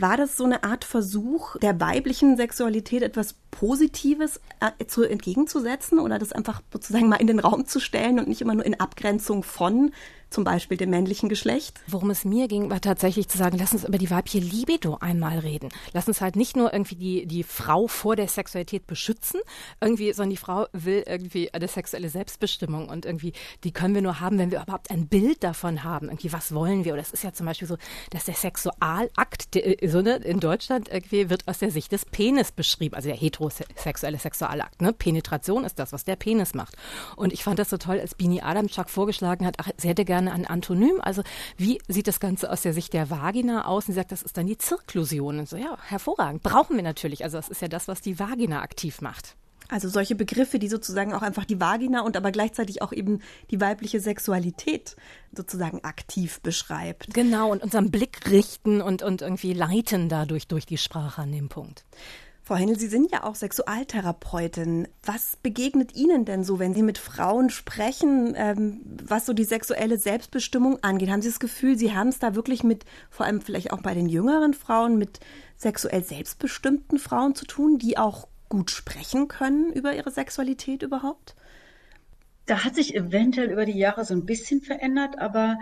War das so eine Art Versuch, der weiblichen Sexualität etwas Positives äh, zu entgegenzusetzen oder das einfach sozusagen mal in den Raum zu stellen und nicht immer nur in Abgrenzung von zum Beispiel dem männlichen Geschlecht? Worum es mir ging, war tatsächlich zu sagen, lass uns über die weibliche Libido einmal reden. Lass uns halt nicht nur irgendwie die, die Frau vor der Sexualität beschützen, irgendwie, sondern die Frau will irgendwie eine sexuelle Selbstbestimmung und irgendwie, die können wir nur haben, wenn wir überhaupt ein Bild davon haben. Irgendwie, was wollen wir? Oder es ist ja zum Beispiel so, dass der Sexualakt, äh, ne, in Deutschland irgendwie wird aus der Sicht des Penis beschrieben, also der heterosexuelle Sexualakt. Ne? Penetration ist das, was der Penis macht. Und ich fand das so toll, als Bini Adamczak vorgeschlagen hat, ach, sie hätte gerne ein Antonym. Also wie sieht das Ganze aus der Sicht der Vagina aus? Und sie sagt, das ist dann die Zirklusion. Und so, ja, hervorragend. Brauchen wir natürlich. Also das ist ja das, was die Vagina aktiv macht. Also solche Begriffe, die sozusagen auch einfach die Vagina und aber gleichzeitig auch eben die weibliche Sexualität sozusagen aktiv beschreibt. Genau, und unseren Blick richten und, und irgendwie leiten dadurch durch die Sprache an dem Punkt. Frau Händel, Sie sind ja auch Sexualtherapeutin. Was begegnet Ihnen denn so, wenn Sie mit Frauen sprechen, ähm, was so die sexuelle Selbstbestimmung angeht? Haben Sie das Gefühl, Sie haben es da wirklich mit, vor allem vielleicht auch bei den jüngeren Frauen, mit sexuell selbstbestimmten Frauen zu tun, die auch gut sprechen können über ihre Sexualität überhaupt? Da hat sich eventuell über die Jahre so ein bisschen verändert, aber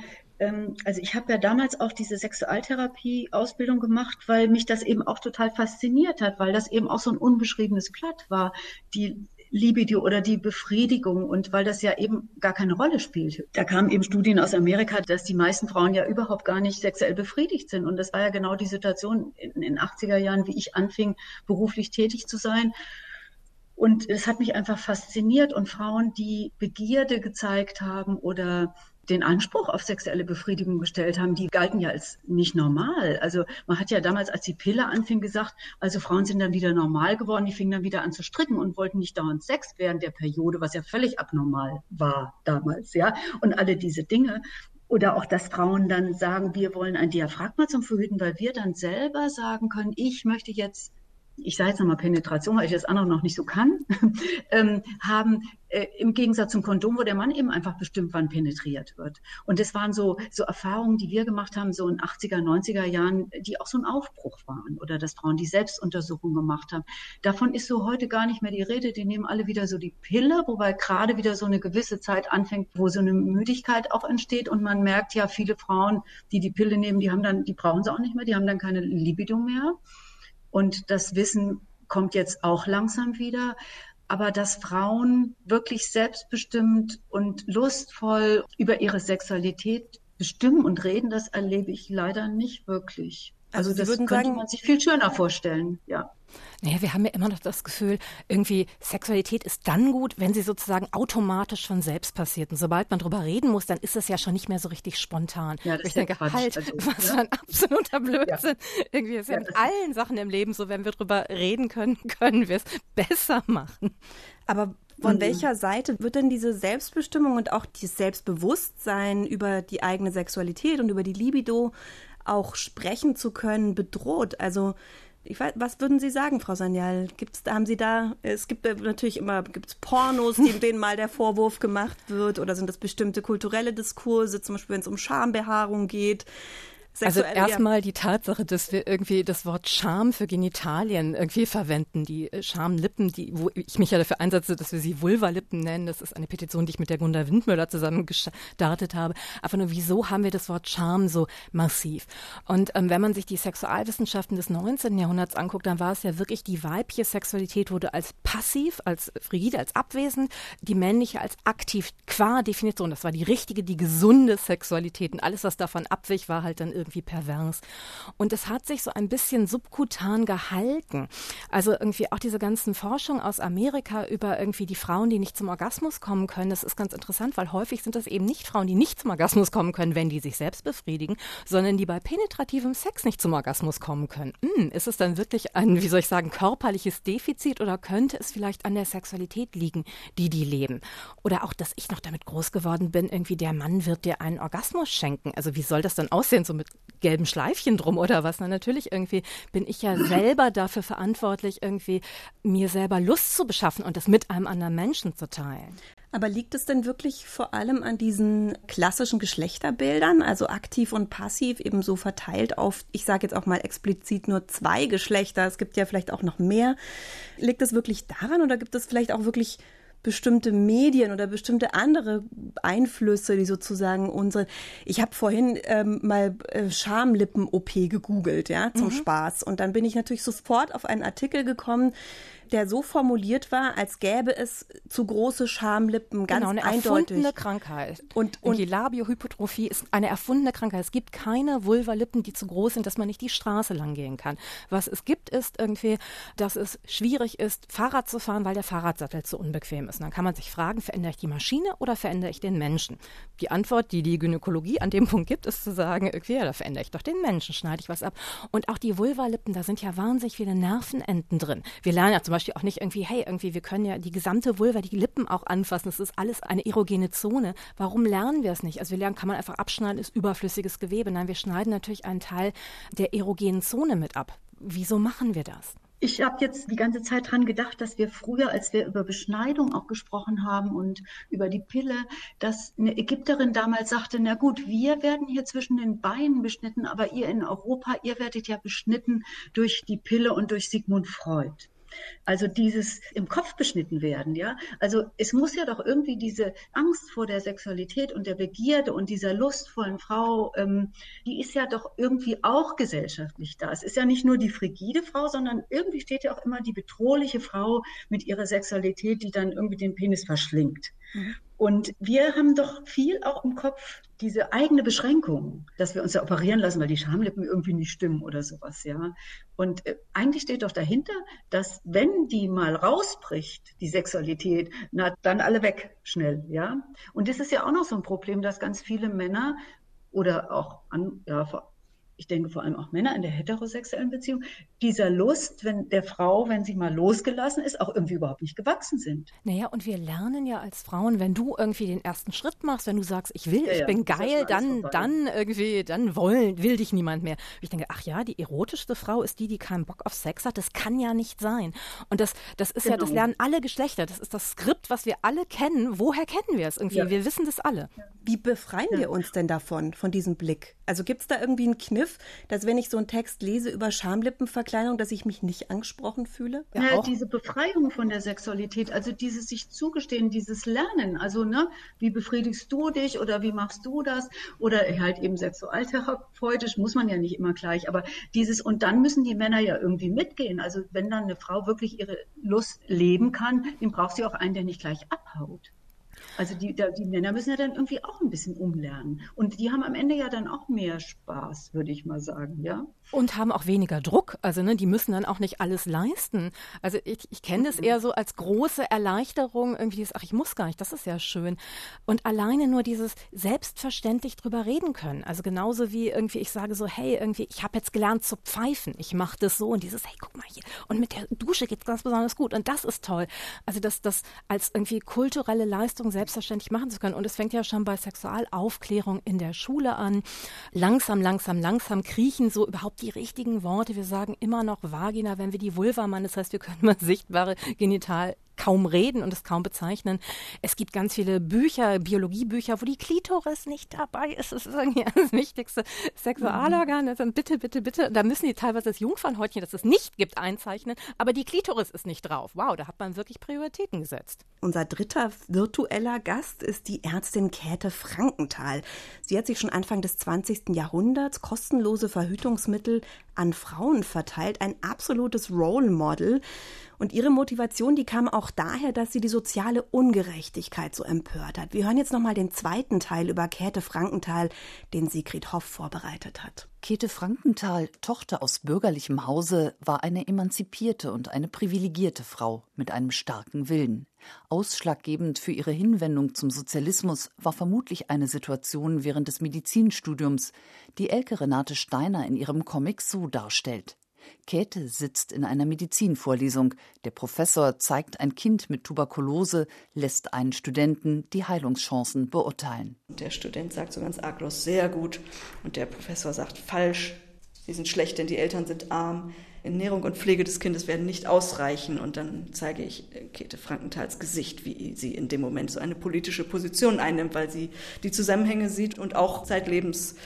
also ich habe ja damals auch diese Sexualtherapie-Ausbildung gemacht, weil mich das eben auch total fasziniert hat, weil das eben auch so ein unbeschriebenes Blatt war, die Libido oder die Befriedigung und weil das ja eben gar keine Rolle spielt. Da kamen eben Studien aus Amerika, dass die meisten Frauen ja überhaupt gar nicht sexuell befriedigt sind. Und das war ja genau die Situation in den 80er Jahren, wie ich anfing, beruflich tätig zu sein. Und es hat mich einfach fasziniert und Frauen, die Begierde gezeigt haben oder den Anspruch auf sexuelle Befriedigung gestellt haben, die galten ja als nicht normal. Also man hat ja damals, als die Pille anfing, gesagt, also Frauen sind dann wieder normal geworden, die fingen dann wieder an zu stricken und wollten nicht dauernd Sex während der Periode, was ja völlig abnormal war damals, ja. Und alle diese Dinge. Oder auch, dass Frauen dann sagen, wir wollen ein Diaphragma zum Verhüten, weil wir dann selber sagen können, ich möchte jetzt ich sage jetzt nochmal Penetration, weil ich das andere noch nicht so kann, ähm, haben äh, im Gegensatz zum Kondom, wo der Mann eben einfach bestimmt, wann penetriert wird. Und das waren so, so Erfahrungen, die wir gemacht haben, so in 80er, 90er Jahren, die auch so ein Aufbruch waren. Oder dass Frauen die Selbstuntersuchung gemacht haben. Davon ist so heute gar nicht mehr die Rede. Die nehmen alle wieder so die Pille, wobei gerade wieder so eine gewisse Zeit anfängt, wo so eine Müdigkeit auch entsteht. Und man merkt ja, viele Frauen, die die Pille nehmen, die haben dann, die brauchen sie auch nicht mehr, die haben dann keine Libido mehr. Und das Wissen kommt jetzt auch langsam wieder. Aber dass Frauen wirklich selbstbestimmt und lustvoll über ihre Sexualität bestimmen und reden, das erlebe ich leider nicht wirklich. Also, also das könnte sagen, man sich viel schöner vorstellen, ja. Naja, wir haben ja immer noch das Gefühl, irgendwie Sexualität ist dann gut, wenn sie sozusagen automatisch von selbst passiert. Und sobald man drüber reden muss, dann ist das ja schon nicht mehr so richtig spontan. Ja, das ich denke, Quatsch. halt, also, was für ein absoluter Blödsinn. Ja. Irgendwie ist ja, ja mit allen Sachen im Leben so, wenn wir drüber reden können, können wir es besser machen. Aber von mhm. welcher Seite wird denn diese Selbstbestimmung und auch dieses Selbstbewusstsein über die eigene Sexualität und über die Libido auch sprechen zu können bedroht? Also ich weiß, was würden Sie sagen, Frau Sanyal? Gibt's, haben Sie da, es gibt natürlich immer, gibt's Pornos, denen mal der Vorwurf gemacht wird, oder sind das bestimmte kulturelle Diskurse, zum Beispiel wenn es um Schambehaarung geht? Also erstmal die Tatsache, dass wir irgendwie das Wort Scham für Genitalien irgendwie verwenden, die äh, Schamlippen, die, wo ich mich ja dafür einsetze, dass wir sie Vulvalippen nennen. Das ist eine Petition, die ich mit der Gunda Windmüller zusammen gestartet habe. Aber nur wieso haben wir das Wort Scham so massiv? Und ähm, wenn man sich die Sexualwissenschaften des 19. Jahrhunderts anguckt, dann war es ja wirklich die weibliche Sexualität wurde als passiv, als frigide, als abwesend, die männliche als aktiv qua Definition. Das war die richtige, die gesunde Sexualität. Und alles, was davon abwich, war halt dann irgendwie irgendwie pervers. Und es hat sich so ein bisschen subkutan gehalten. Also irgendwie auch diese ganzen Forschungen aus Amerika über irgendwie die Frauen, die nicht zum Orgasmus kommen können, das ist ganz interessant, weil häufig sind das eben nicht Frauen, die nicht zum Orgasmus kommen können, wenn die sich selbst befriedigen, sondern die bei penetrativem Sex nicht zum Orgasmus kommen können. Hm, ist es dann wirklich ein, wie soll ich sagen, körperliches Defizit oder könnte es vielleicht an der Sexualität liegen, die die leben? Oder auch, dass ich noch damit groß geworden bin, irgendwie der Mann wird dir einen Orgasmus schenken. Also wie soll das dann aussehen, so mit gelben Schleifchen drum oder was. Na, natürlich irgendwie bin ich ja selber dafür verantwortlich, irgendwie mir selber Lust zu beschaffen und das mit einem anderen Menschen zu teilen. Aber liegt es denn wirklich vor allem an diesen klassischen Geschlechterbildern, also aktiv und passiv, eben so verteilt auf, ich sage jetzt auch mal explizit nur zwei Geschlechter, es gibt ja vielleicht auch noch mehr. Liegt es wirklich daran oder gibt es vielleicht auch wirklich bestimmte Medien oder bestimmte andere Einflüsse, die sozusagen unsere. Ich habe vorhin ähm, mal äh, Schamlippen-OP gegoogelt, ja, zum mhm. Spaß. Und dann bin ich natürlich sofort auf einen Artikel gekommen, der so formuliert war, als gäbe es zu große Schamlippen, ganz genau, eine eindeutig. erfundene Krankheit. Und, und die Labiohypotrophie ist eine erfundene Krankheit. Es gibt keine Vulvalippen, die zu groß sind, dass man nicht die Straße lang gehen kann. Was es gibt, ist irgendwie, dass es schwierig ist, Fahrrad zu fahren, weil der Fahrradsattel zu unbequem ist. Und dann kann man sich fragen, verändere ich die Maschine oder verändere ich den Menschen? Die Antwort, die die Gynäkologie an dem Punkt gibt, ist zu sagen, okay, ja, da verändere ich doch den Menschen, schneide ich was ab. Und auch die Vulvalippen, da sind ja wahnsinnig viele Nervenenden drin. Wir lernen ja zum Beispiel auch nicht irgendwie, hey, irgendwie, wir können ja die gesamte Vulva, die Lippen auch anfassen. Das ist alles eine erogene Zone. Warum lernen wir es nicht? Also wir lernen, kann man einfach abschneiden, ist überflüssiges Gewebe. Nein, wir schneiden natürlich einen Teil der erogenen Zone mit ab. Wieso machen wir das? Ich habe jetzt die ganze Zeit dran gedacht, dass wir früher, als wir über Beschneidung auch gesprochen haben und über die Pille, dass eine Ägypterin damals sagte, na gut, wir werden hier zwischen den Beinen beschnitten, aber ihr in Europa, ihr werdet ja beschnitten durch die Pille und durch Sigmund Freud. Also dieses im Kopf beschnitten werden, ja. Also es muss ja doch irgendwie diese Angst vor der Sexualität und der Begierde und dieser lustvollen Frau, ähm, die ist ja doch irgendwie auch gesellschaftlich da. Es ist ja nicht nur die frigide Frau, sondern irgendwie steht ja auch immer die bedrohliche Frau mit ihrer Sexualität, die dann irgendwie den Penis verschlingt. Mhm. Und wir haben doch viel auch im Kopf diese eigene Beschränkung, dass wir uns ja operieren lassen, weil die Schamlippen irgendwie nicht stimmen oder sowas, ja. Und äh, eigentlich steht doch dahinter, dass wenn die mal rausbricht, die Sexualität, na, dann alle weg schnell, ja. Und das ist ja auch noch so ein Problem, dass ganz viele Männer oder auch an, ja, ich denke vor allem auch Männer in der heterosexuellen Beziehung, dieser Lust, wenn der Frau, wenn sie mal losgelassen ist, auch irgendwie überhaupt nicht gewachsen sind. Naja, und wir lernen ja als Frauen, wenn du irgendwie den ersten Schritt machst, wenn du sagst, ich will, ja, ich ja, bin geil, dann, dann irgendwie, dann wollen, will dich niemand mehr. Und ich denke, ach ja, die erotischste Frau ist die, die keinen Bock auf Sex hat. Das kann ja nicht sein. Und das, das ist genau. ja, das genau. lernen alle Geschlechter. Das ist das Skript, was wir alle kennen. Woher kennen wir es irgendwie? Ja. Wir wissen das alle. Wie befreien wir uns denn davon, von diesem Blick? Also gibt es da irgendwie einen Kniff, dass wenn ich so einen Text lese über Schamlippenverkleidung, dass ich mich nicht angesprochen fühle? Ja, ja diese Befreiung von der Sexualität, also dieses sich zugestehen, dieses Lernen, also ne, wie befriedigst du dich oder wie machst du das oder halt eben sexualtherapeutisch muss man ja nicht immer gleich, aber dieses und dann müssen die Männer ja irgendwie mitgehen. Also wenn dann eine Frau wirklich ihre Lust leben kann, dann braucht sie auch einen, der nicht gleich abhaut. Also die, die Männer müssen ja dann irgendwie auch ein bisschen umlernen. Und die haben am Ende ja dann auch mehr Spaß, würde ich mal sagen, ja. Und haben auch weniger Druck. Also ne, die müssen dann auch nicht alles leisten. Also ich, ich kenne das mhm. eher so als große Erleichterung, irgendwie dieses, ach, ich muss gar nicht, das ist ja schön. Und alleine nur dieses selbstverständlich drüber reden können. Also genauso wie irgendwie ich sage so, hey, irgendwie, ich habe jetzt gelernt zu pfeifen. Ich mache das so und dieses, hey, guck mal hier. Und mit der Dusche geht's ganz besonders gut. Und das ist toll. Also das, das als irgendwie kulturelle Leistung selbstverständlich machen zu können. Und es fängt ja schon bei Sexualaufklärung in der Schule an. Langsam, langsam, langsam kriechen so überhaupt die richtigen Worte. Wir sagen immer noch Vagina, wenn wir die Vulva meinen. Das heißt, wir können mal sichtbare Genital kaum reden und es kaum bezeichnen. Es gibt ganz viele Bücher, Biologiebücher, wo die Klitoris nicht dabei ist. Das ist irgendwie das wichtigste Sexualorgan. Also bitte, bitte, bitte. Da müssen die teilweise das Jungfernhäutchen, das es nicht gibt, einzeichnen. Aber die Klitoris ist nicht drauf. Wow, da hat man wirklich Prioritäten gesetzt. Unser dritter virtueller Gast ist die Ärztin Käthe Frankenthal. Sie hat sich schon Anfang des 20. Jahrhunderts kostenlose Verhütungsmittel an Frauen verteilt. Ein absolutes Role Model. Und ihre Motivation, die kam auch daher, dass sie die soziale Ungerechtigkeit so empört hat. Wir hören jetzt nochmal den zweiten Teil über Käthe Frankenthal, den Sigrid Hoff vorbereitet hat. Käthe Frankenthal, Tochter aus bürgerlichem Hause, war eine emanzipierte und eine privilegierte Frau mit einem starken Willen. Ausschlaggebend für ihre Hinwendung zum Sozialismus war vermutlich eine Situation während des Medizinstudiums, die Elke Renate Steiner in ihrem Comic so darstellt. Käthe sitzt in einer Medizinvorlesung. Der Professor zeigt ein Kind mit Tuberkulose, lässt einen Studenten die Heilungschancen beurteilen. Der Student sagt so ganz arglos, sehr gut. Und der Professor sagt, falsch. Sie sind schlecht, denn die Eltern sind arm. Ernährung und Pflege des Kindes werden nicht ausreichen. Und dann zeige ich äh, Käthe Frankenthals Gesicht, wie sie in dem Moment so eine politische Position einnimmt, weil sie die Zusammenhänge sieht und auch zeitlebens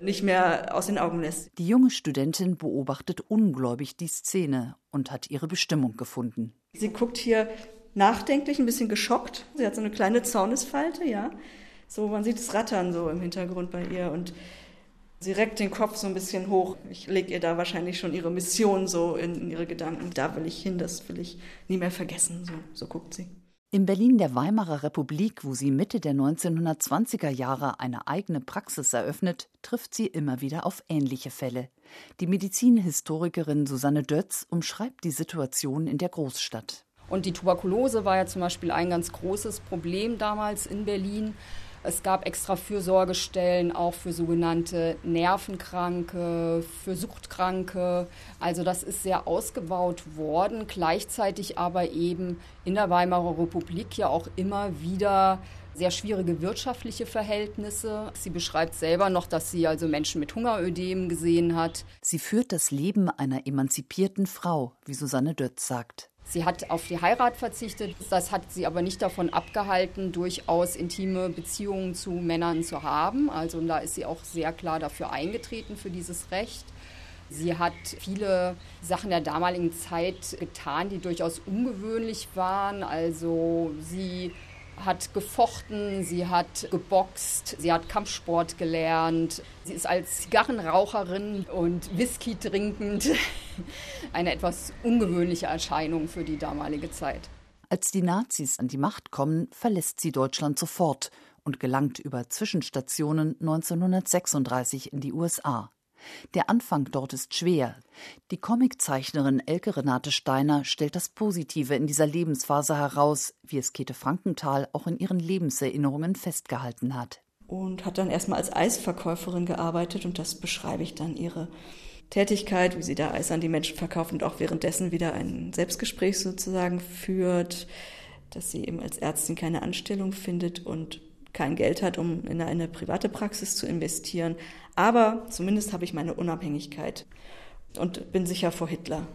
nicht mehr aus den Augen lässt. Die junge Studentin beobachtet ungläubig die Szene und hat ihre Bestimmung gefunden. Sie guckt hier nachdenklich, ein bisschen geschockt. Sie hat so eine kleine Zornesfalte, ja. So, man sieht es rattern so im Hintergrund bei ihr und sie reckt den Kopf so ein bisschen hoch. Ich lege ihr da wahrscheinlich schon ihre Mission so in, in ihre Gedanken. Da will ich hin, das will ich nie mehr vergessen. So, so guckt sie. Im Berlin der Weimarer Republik, wo sie Mitte der 1920er Jahre eine eigene Praxis eröffnet, trifft sie immer wieder auf ähnliche Fälle. Die Medizinhistorikerin Susanne Dötz umschreibt die Situation in der Großstadt. Und die Tuberkulose war ja zum Beispiel ein ganz großes Problem damals in Berlin. Es gab extra Fürsorgestellen auch für sogenannte Nervenkranke, für Suchtkranke. Also das ist sehr ausgebaut worden, gleichzeitig aber eben in der Weimarer Republik ja auch immer wieder sehr schwierige wirtschaftliche Verhältnisse. Sie beschreibt selber noch, dass sie also Menschen mit Hungerödem gesehen hat. Sie führt das Leben einer emanzipierten Frau, wie Susanne Dötz sagt. Sie hat auf die Heirat verzichtet. Das hat sie aber nicht davon abgehalten, durchaus intime Beziehungen zu Männern zu haben. Also da ist sie auch sehr klar dafür eingetreten, für dieses Recht. Sie hat viele Sachen der damaligen Zeit getan, die durchaus ungewöhnlich waren. Also sie hat gefochten, sie hat geboxt, sie hat Kampfsport gelernt. Sie ist als Zigarrenraucherin und Whisky trinkend eine etwas ungewöhnliche Erscheinung für die damalige Zeit. Als die Nazis an die Macht kommen, verlässt sie Deutschland sofort und gelangt über Zwischenstationen 1936 in die USA. Der Anfang dort ist schwer. Die Comiczeichnerin Elke Renate Steiner stellt das Positive in dieser Lebensphase heraus, wie es Käthe Frankenthal auch in ihren Lebenserinnerungen festgehalten hat. Und hat dann erstmal als Eisverkäuferin gearbeitet und das beschreibe ich dann ihre Tätigkeit, wie sie da Eis an die Menschen verkauft und auch währenddessen wieder ein Selbstgespräch sozusagen führt, dass sie eben als Ärztin keine Anstellung findet und kein Geld hat, um in eine private Praxis zu investieren. Aber zumindest habe ich meine Unabhängigkeit und bin sicher vor Hitler.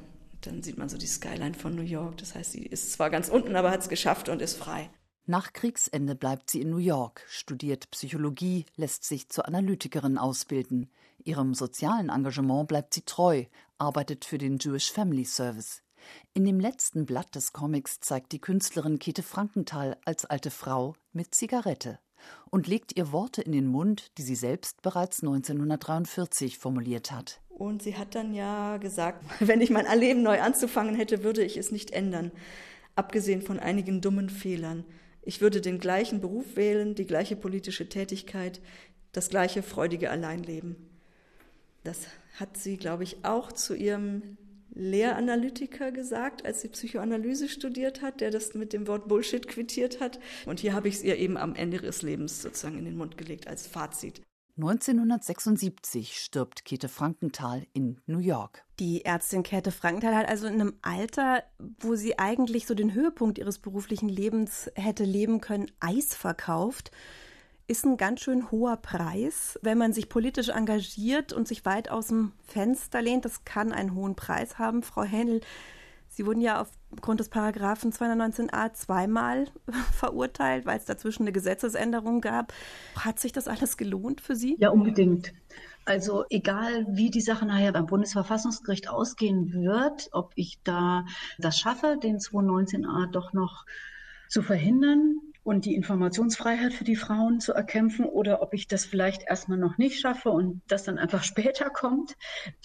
Dann sieht man so die Skyline von New York. Das heißt, sie ist zwar ganz unten, aber hat es geschafft und ist frei. Nach Kriegsende bleibt sie in New York, studiert Psychologie, lässt sich zur Analytikerin ausbilden. Ihrem sozialen Engagement bleibt sie treu, arbeitet für den Jewish Family Service. In dem letzten Blatt des Comics zeigt die Künstlerin Käthe Frankenthal als alte Frau mit Zigarette und legt ihr Worte in den Mund, die sie selbst bereits 1943 formuliert hat. Und sie hat dann ja gesagt, wenn ich mein Leben neu anzufangen hätte, würde ich es nicht ändern, abgesehen von einigen dummen Fehlern. Ich würde den gleichen Beruf wählen, die gleiche politische Tätigkeit, das gleiche freudige Alleinleben. Das hat sie, glaube ich, auch zu ihrem Lehranalytiker gesagt, als sie Psychoanalyse studiert hat, der das mit dem Wort Bullshit quittiert hat. Und hier habe ich es ihr eben am Ende ihres Lebens sozusagen in den Mund gelegt als Fazit. 1976 stirbt Käthe Frankenthal in New York. Die Ärztin Käthe Frankenthal hat also in einem Alter, wo sie eigentlich so den Höhepunkt ihres beruflichen Lebens hätte leben können, Eis verkauft ist ein ganz schön hoher Preis. Wenn man sich politisch engagiert und sich weit aus dem Fenster lehnt, das kann einen hohen Preis haben. Frau Händel, Sie wurden ja aufgrund des Paragraphen 219a zweimal verurteilt, weil es dazwischen eine Gesetzesänderung gab. Hat sich das alles gelohnt für Sie? Ja, unbedingt. Also egal, wie die Sache nachher beim Bundesverfassungsgericht ausgehen wird, ob ich da das schaffe, den 219a doch noch zu verhindern, und die Informationsfreiheit für die Frauen zu erkämpfen oder ob ich das vielleicht erstmal noch nicht schaffe und das dann einfach später kommt.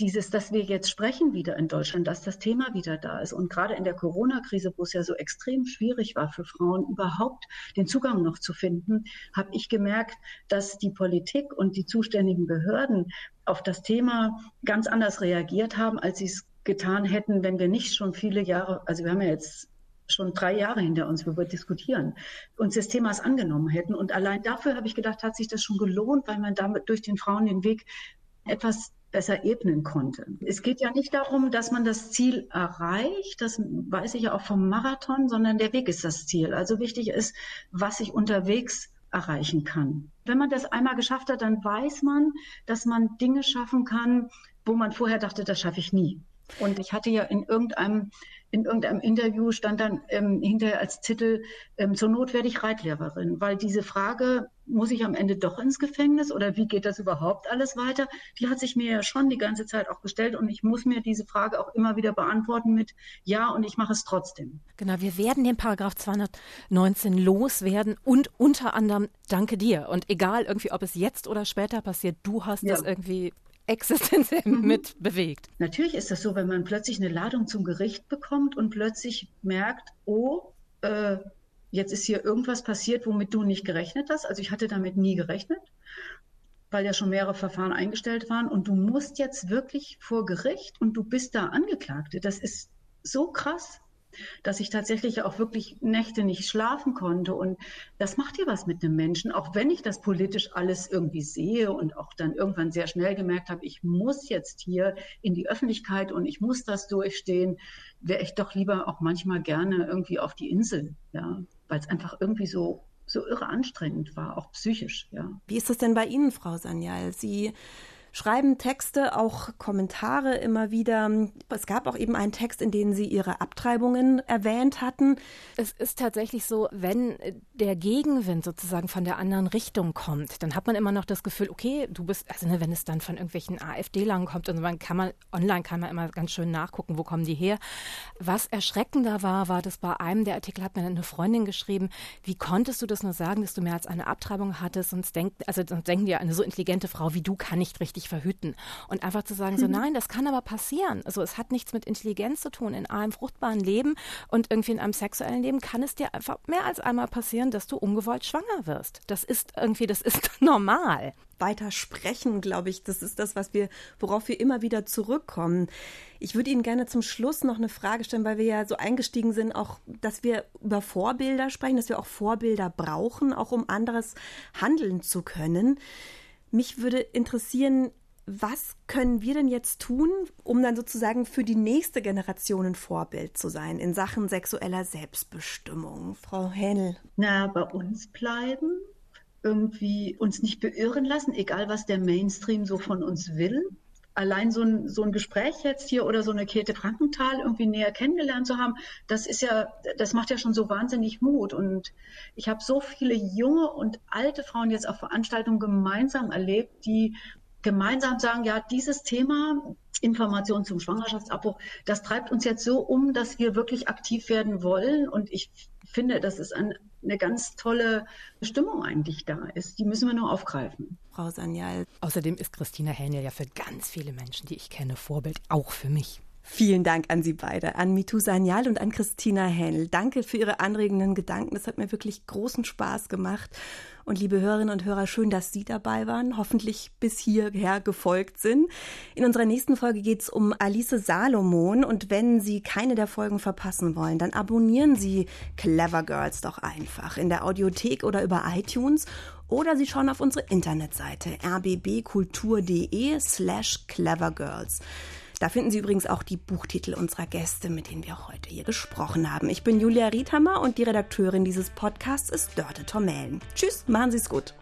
Dieses, dass wir jetzt sprechen wieder in Deutschland, dass das Thema wieder da ist und gerade in der Corona-Krise, wo es ja so extrem schwierig war für Frauen überhaupt den Zugang noch zu finden, habe ich gemerkt, dass die Politik und die zuständigen Behörden auf das Thema ganz anders reagiert haben, als sie es getan hätten, wenn wir nicht schon viele Jahre, also wir haben ja jetzt schon drei Jahre hinter uns, wo wir diskutieren, uns des Themas angenommen hätten. Und allein dafür habe ich gedacht, hat sich das schon gelohnt, weil man damit durch den Frauen den Weg etwas besser ebnen konnte. Es geht ja nicht darum, dass man das Ziel erreicht, das weiß ich ja auch vom Marathon, sondern der Weg ist das Ziel. Also wichtig ist, was ich unterwegs erreichen kann. Wenn man das einmal geschafft hat, dann weiß man, dass man Dinge schaffen kann, wo man vorher dachte, das schaffe ich nie. Und ich hatte ja in irgendeinem in irgendeinem Interview stand dann ähm, hinterher als Titel, ähm, zur Not werde ich Reitlehrerin, weil diese Frage, muss ich am Ende doch ins Gefängnis oder wie geht das überhaupt alles weiter? Die hat sich mir ja schon die ganze Zeit auch gestellt und ich muss mir diese Frage auch immer wieder beantworten mit Ja und ich mache es trotzdem. Genau, wir werden den Paragraph 219 loswerden und unter anderem danke dir. Und egal irgendwie, ob es jetzt oder später passiert, du hast ja. das irgendwie existenziell mhm. mit bewegt. Natürlich ist das so, wenn man plötzlich eine Ladung zum Gericht bekommt und plötzlich merkt, oh, äh, jetzt ist hier irgendwas passiert, womit du nicht gerechnet hast. Also ich hatte damit nie gerechnet, weil ja schon mehrere Verfahren eingestellt waren und du musst jetzt wirklich vor Gericht und du bist da Angeklagte. Das ist so krass dass ich tatsächlich auch wirklich Nächte nicht schlafen konnte. Und das macht ja was mit einem Menschen, auch wenn ich das politisch alles irgendwie sehe und auch dann irgendwann sehr schnell gemerkt habe, ich muss jetzt hier in die Öffentlichkeit und ich muss das durchstehen, wäre ich doch lieber auch manchmal gerne irgendwie auf die Insel, ja, weil es einfach irgendwie so so irre anstrengend war, auch psychisch, ja. Wie ist das denn bei Ihnen, Frau Sanyal? Sie schreiben Texte, auch Kommentare immer wieder. Es gab auch eben einen Text, in dem Sie Ihre Abtreibungen erwähnt hatten. Es ist tatsächlich so, wenn der Gegenwind sozusagen von der anderen Richtung kommt, dann hat man immer noch das Gefühl, okay, du bist, also ne, wenn es dann von irgendwelchen AfD-Lern kommt, und man kann man, online kann man immer ganz schön nachgucken, wo kommen die her. Was erschreckender war, war, dass bei einem der Artikel hat mir eine Freundin geschrieben, wie konntest du das nur sagen, dass du mehr als eine Abtreibung hattest? Sonst denkt, also sonst denken die, eine so intelligente Frau wie du kann nicht richtig richtig verhüten. Und einfach zu sagen, so mhm. nein, das kann aber passieren. Also es hat nichts mit Intelligenz zu tun. In einem fruchtbaren Leben und irgendwie in einem sexuellen Leben kann es dir einfach mehr als einmal passieren, dass du ungewollt schwanger wirst. Das ist irgendwie, das ist normal weiter sprechen, glaube ich. Das ist das, was wir, worauf wir immer wieder zurückkommen. Ich würde Ihnen gerne zum Schluss noch eine Frage stellen, weil wir ja so eingestiegen sind, auch, dass wir über Vorbilder sprechen, dass wir auch Vorbilder brauchen, auch um anderes handeln zu können. Mich würde interessieren, was können wir denn jetzt tun, um dann sozusagen für die nächste Generation ein Vorbild zu sein in Sachen sexueller Selbstbestimmung? Frau Hähnel. Na, bei uns bleiben, irgendwie uns nicht beirren lassen, egal was der Mainstream so von uns will allein so ein, so ein Gespräch jetzt hier oder so eine Käthe Frankenthal irgendwie näher kennengelernt zu haben, das ist ja, das macht ja schon so wahnsinnig Mut. Und ich habe so viele junge und alte Frauen jetzt auf Veranstaltungen gemeinsam erlebt, die gemeinsam sagen, ja, dieses Thema Information zum Schwangerschaftsabbruch, das treibt uns jetzt so um, dass wir wirklich aktiv werden wollen. Und ich finde, das ist ein, eine ganz tolle Stimmung eigentlich da ist. Die müssen wir nur aufgreifen. Frau Sanyal. Außerdem ist Christina Hähnel ja für ganz viele Menschen, die ich kenne, Vorbild, auch für mich. Vielen Dank an Sie beide, an Mitu Sanyal und an Christina Hähnel. Danke für Ihre anregenden Gedanken. Das hat mir wirklich großen Spaß gemacht. Und liebe Hörerinnen und Hörer, schön, dass Sie dabei waren, hoffentlich bis hierher gefolgt sind. In unserer nächsten Folge geht es um Alice Salomon. Und wenn Sie keine der Folgen verpassen wollen, dann abonnieren Sie Clever Girls doch einfach in der Audiothek oder über iTunes. Oder Sie schauen auf unsere Internetseite rbbkultur.de slash clevergirls. Da finden Sie übrigens auch die Buchtitel unserer Gäste, mit denen wir heute hier gesprochen haben. Ich bin Julia Riethammer und die Redakteurin dieses Podcasts ist Dörte Tormelen. Tschüss, machen Sie es gut.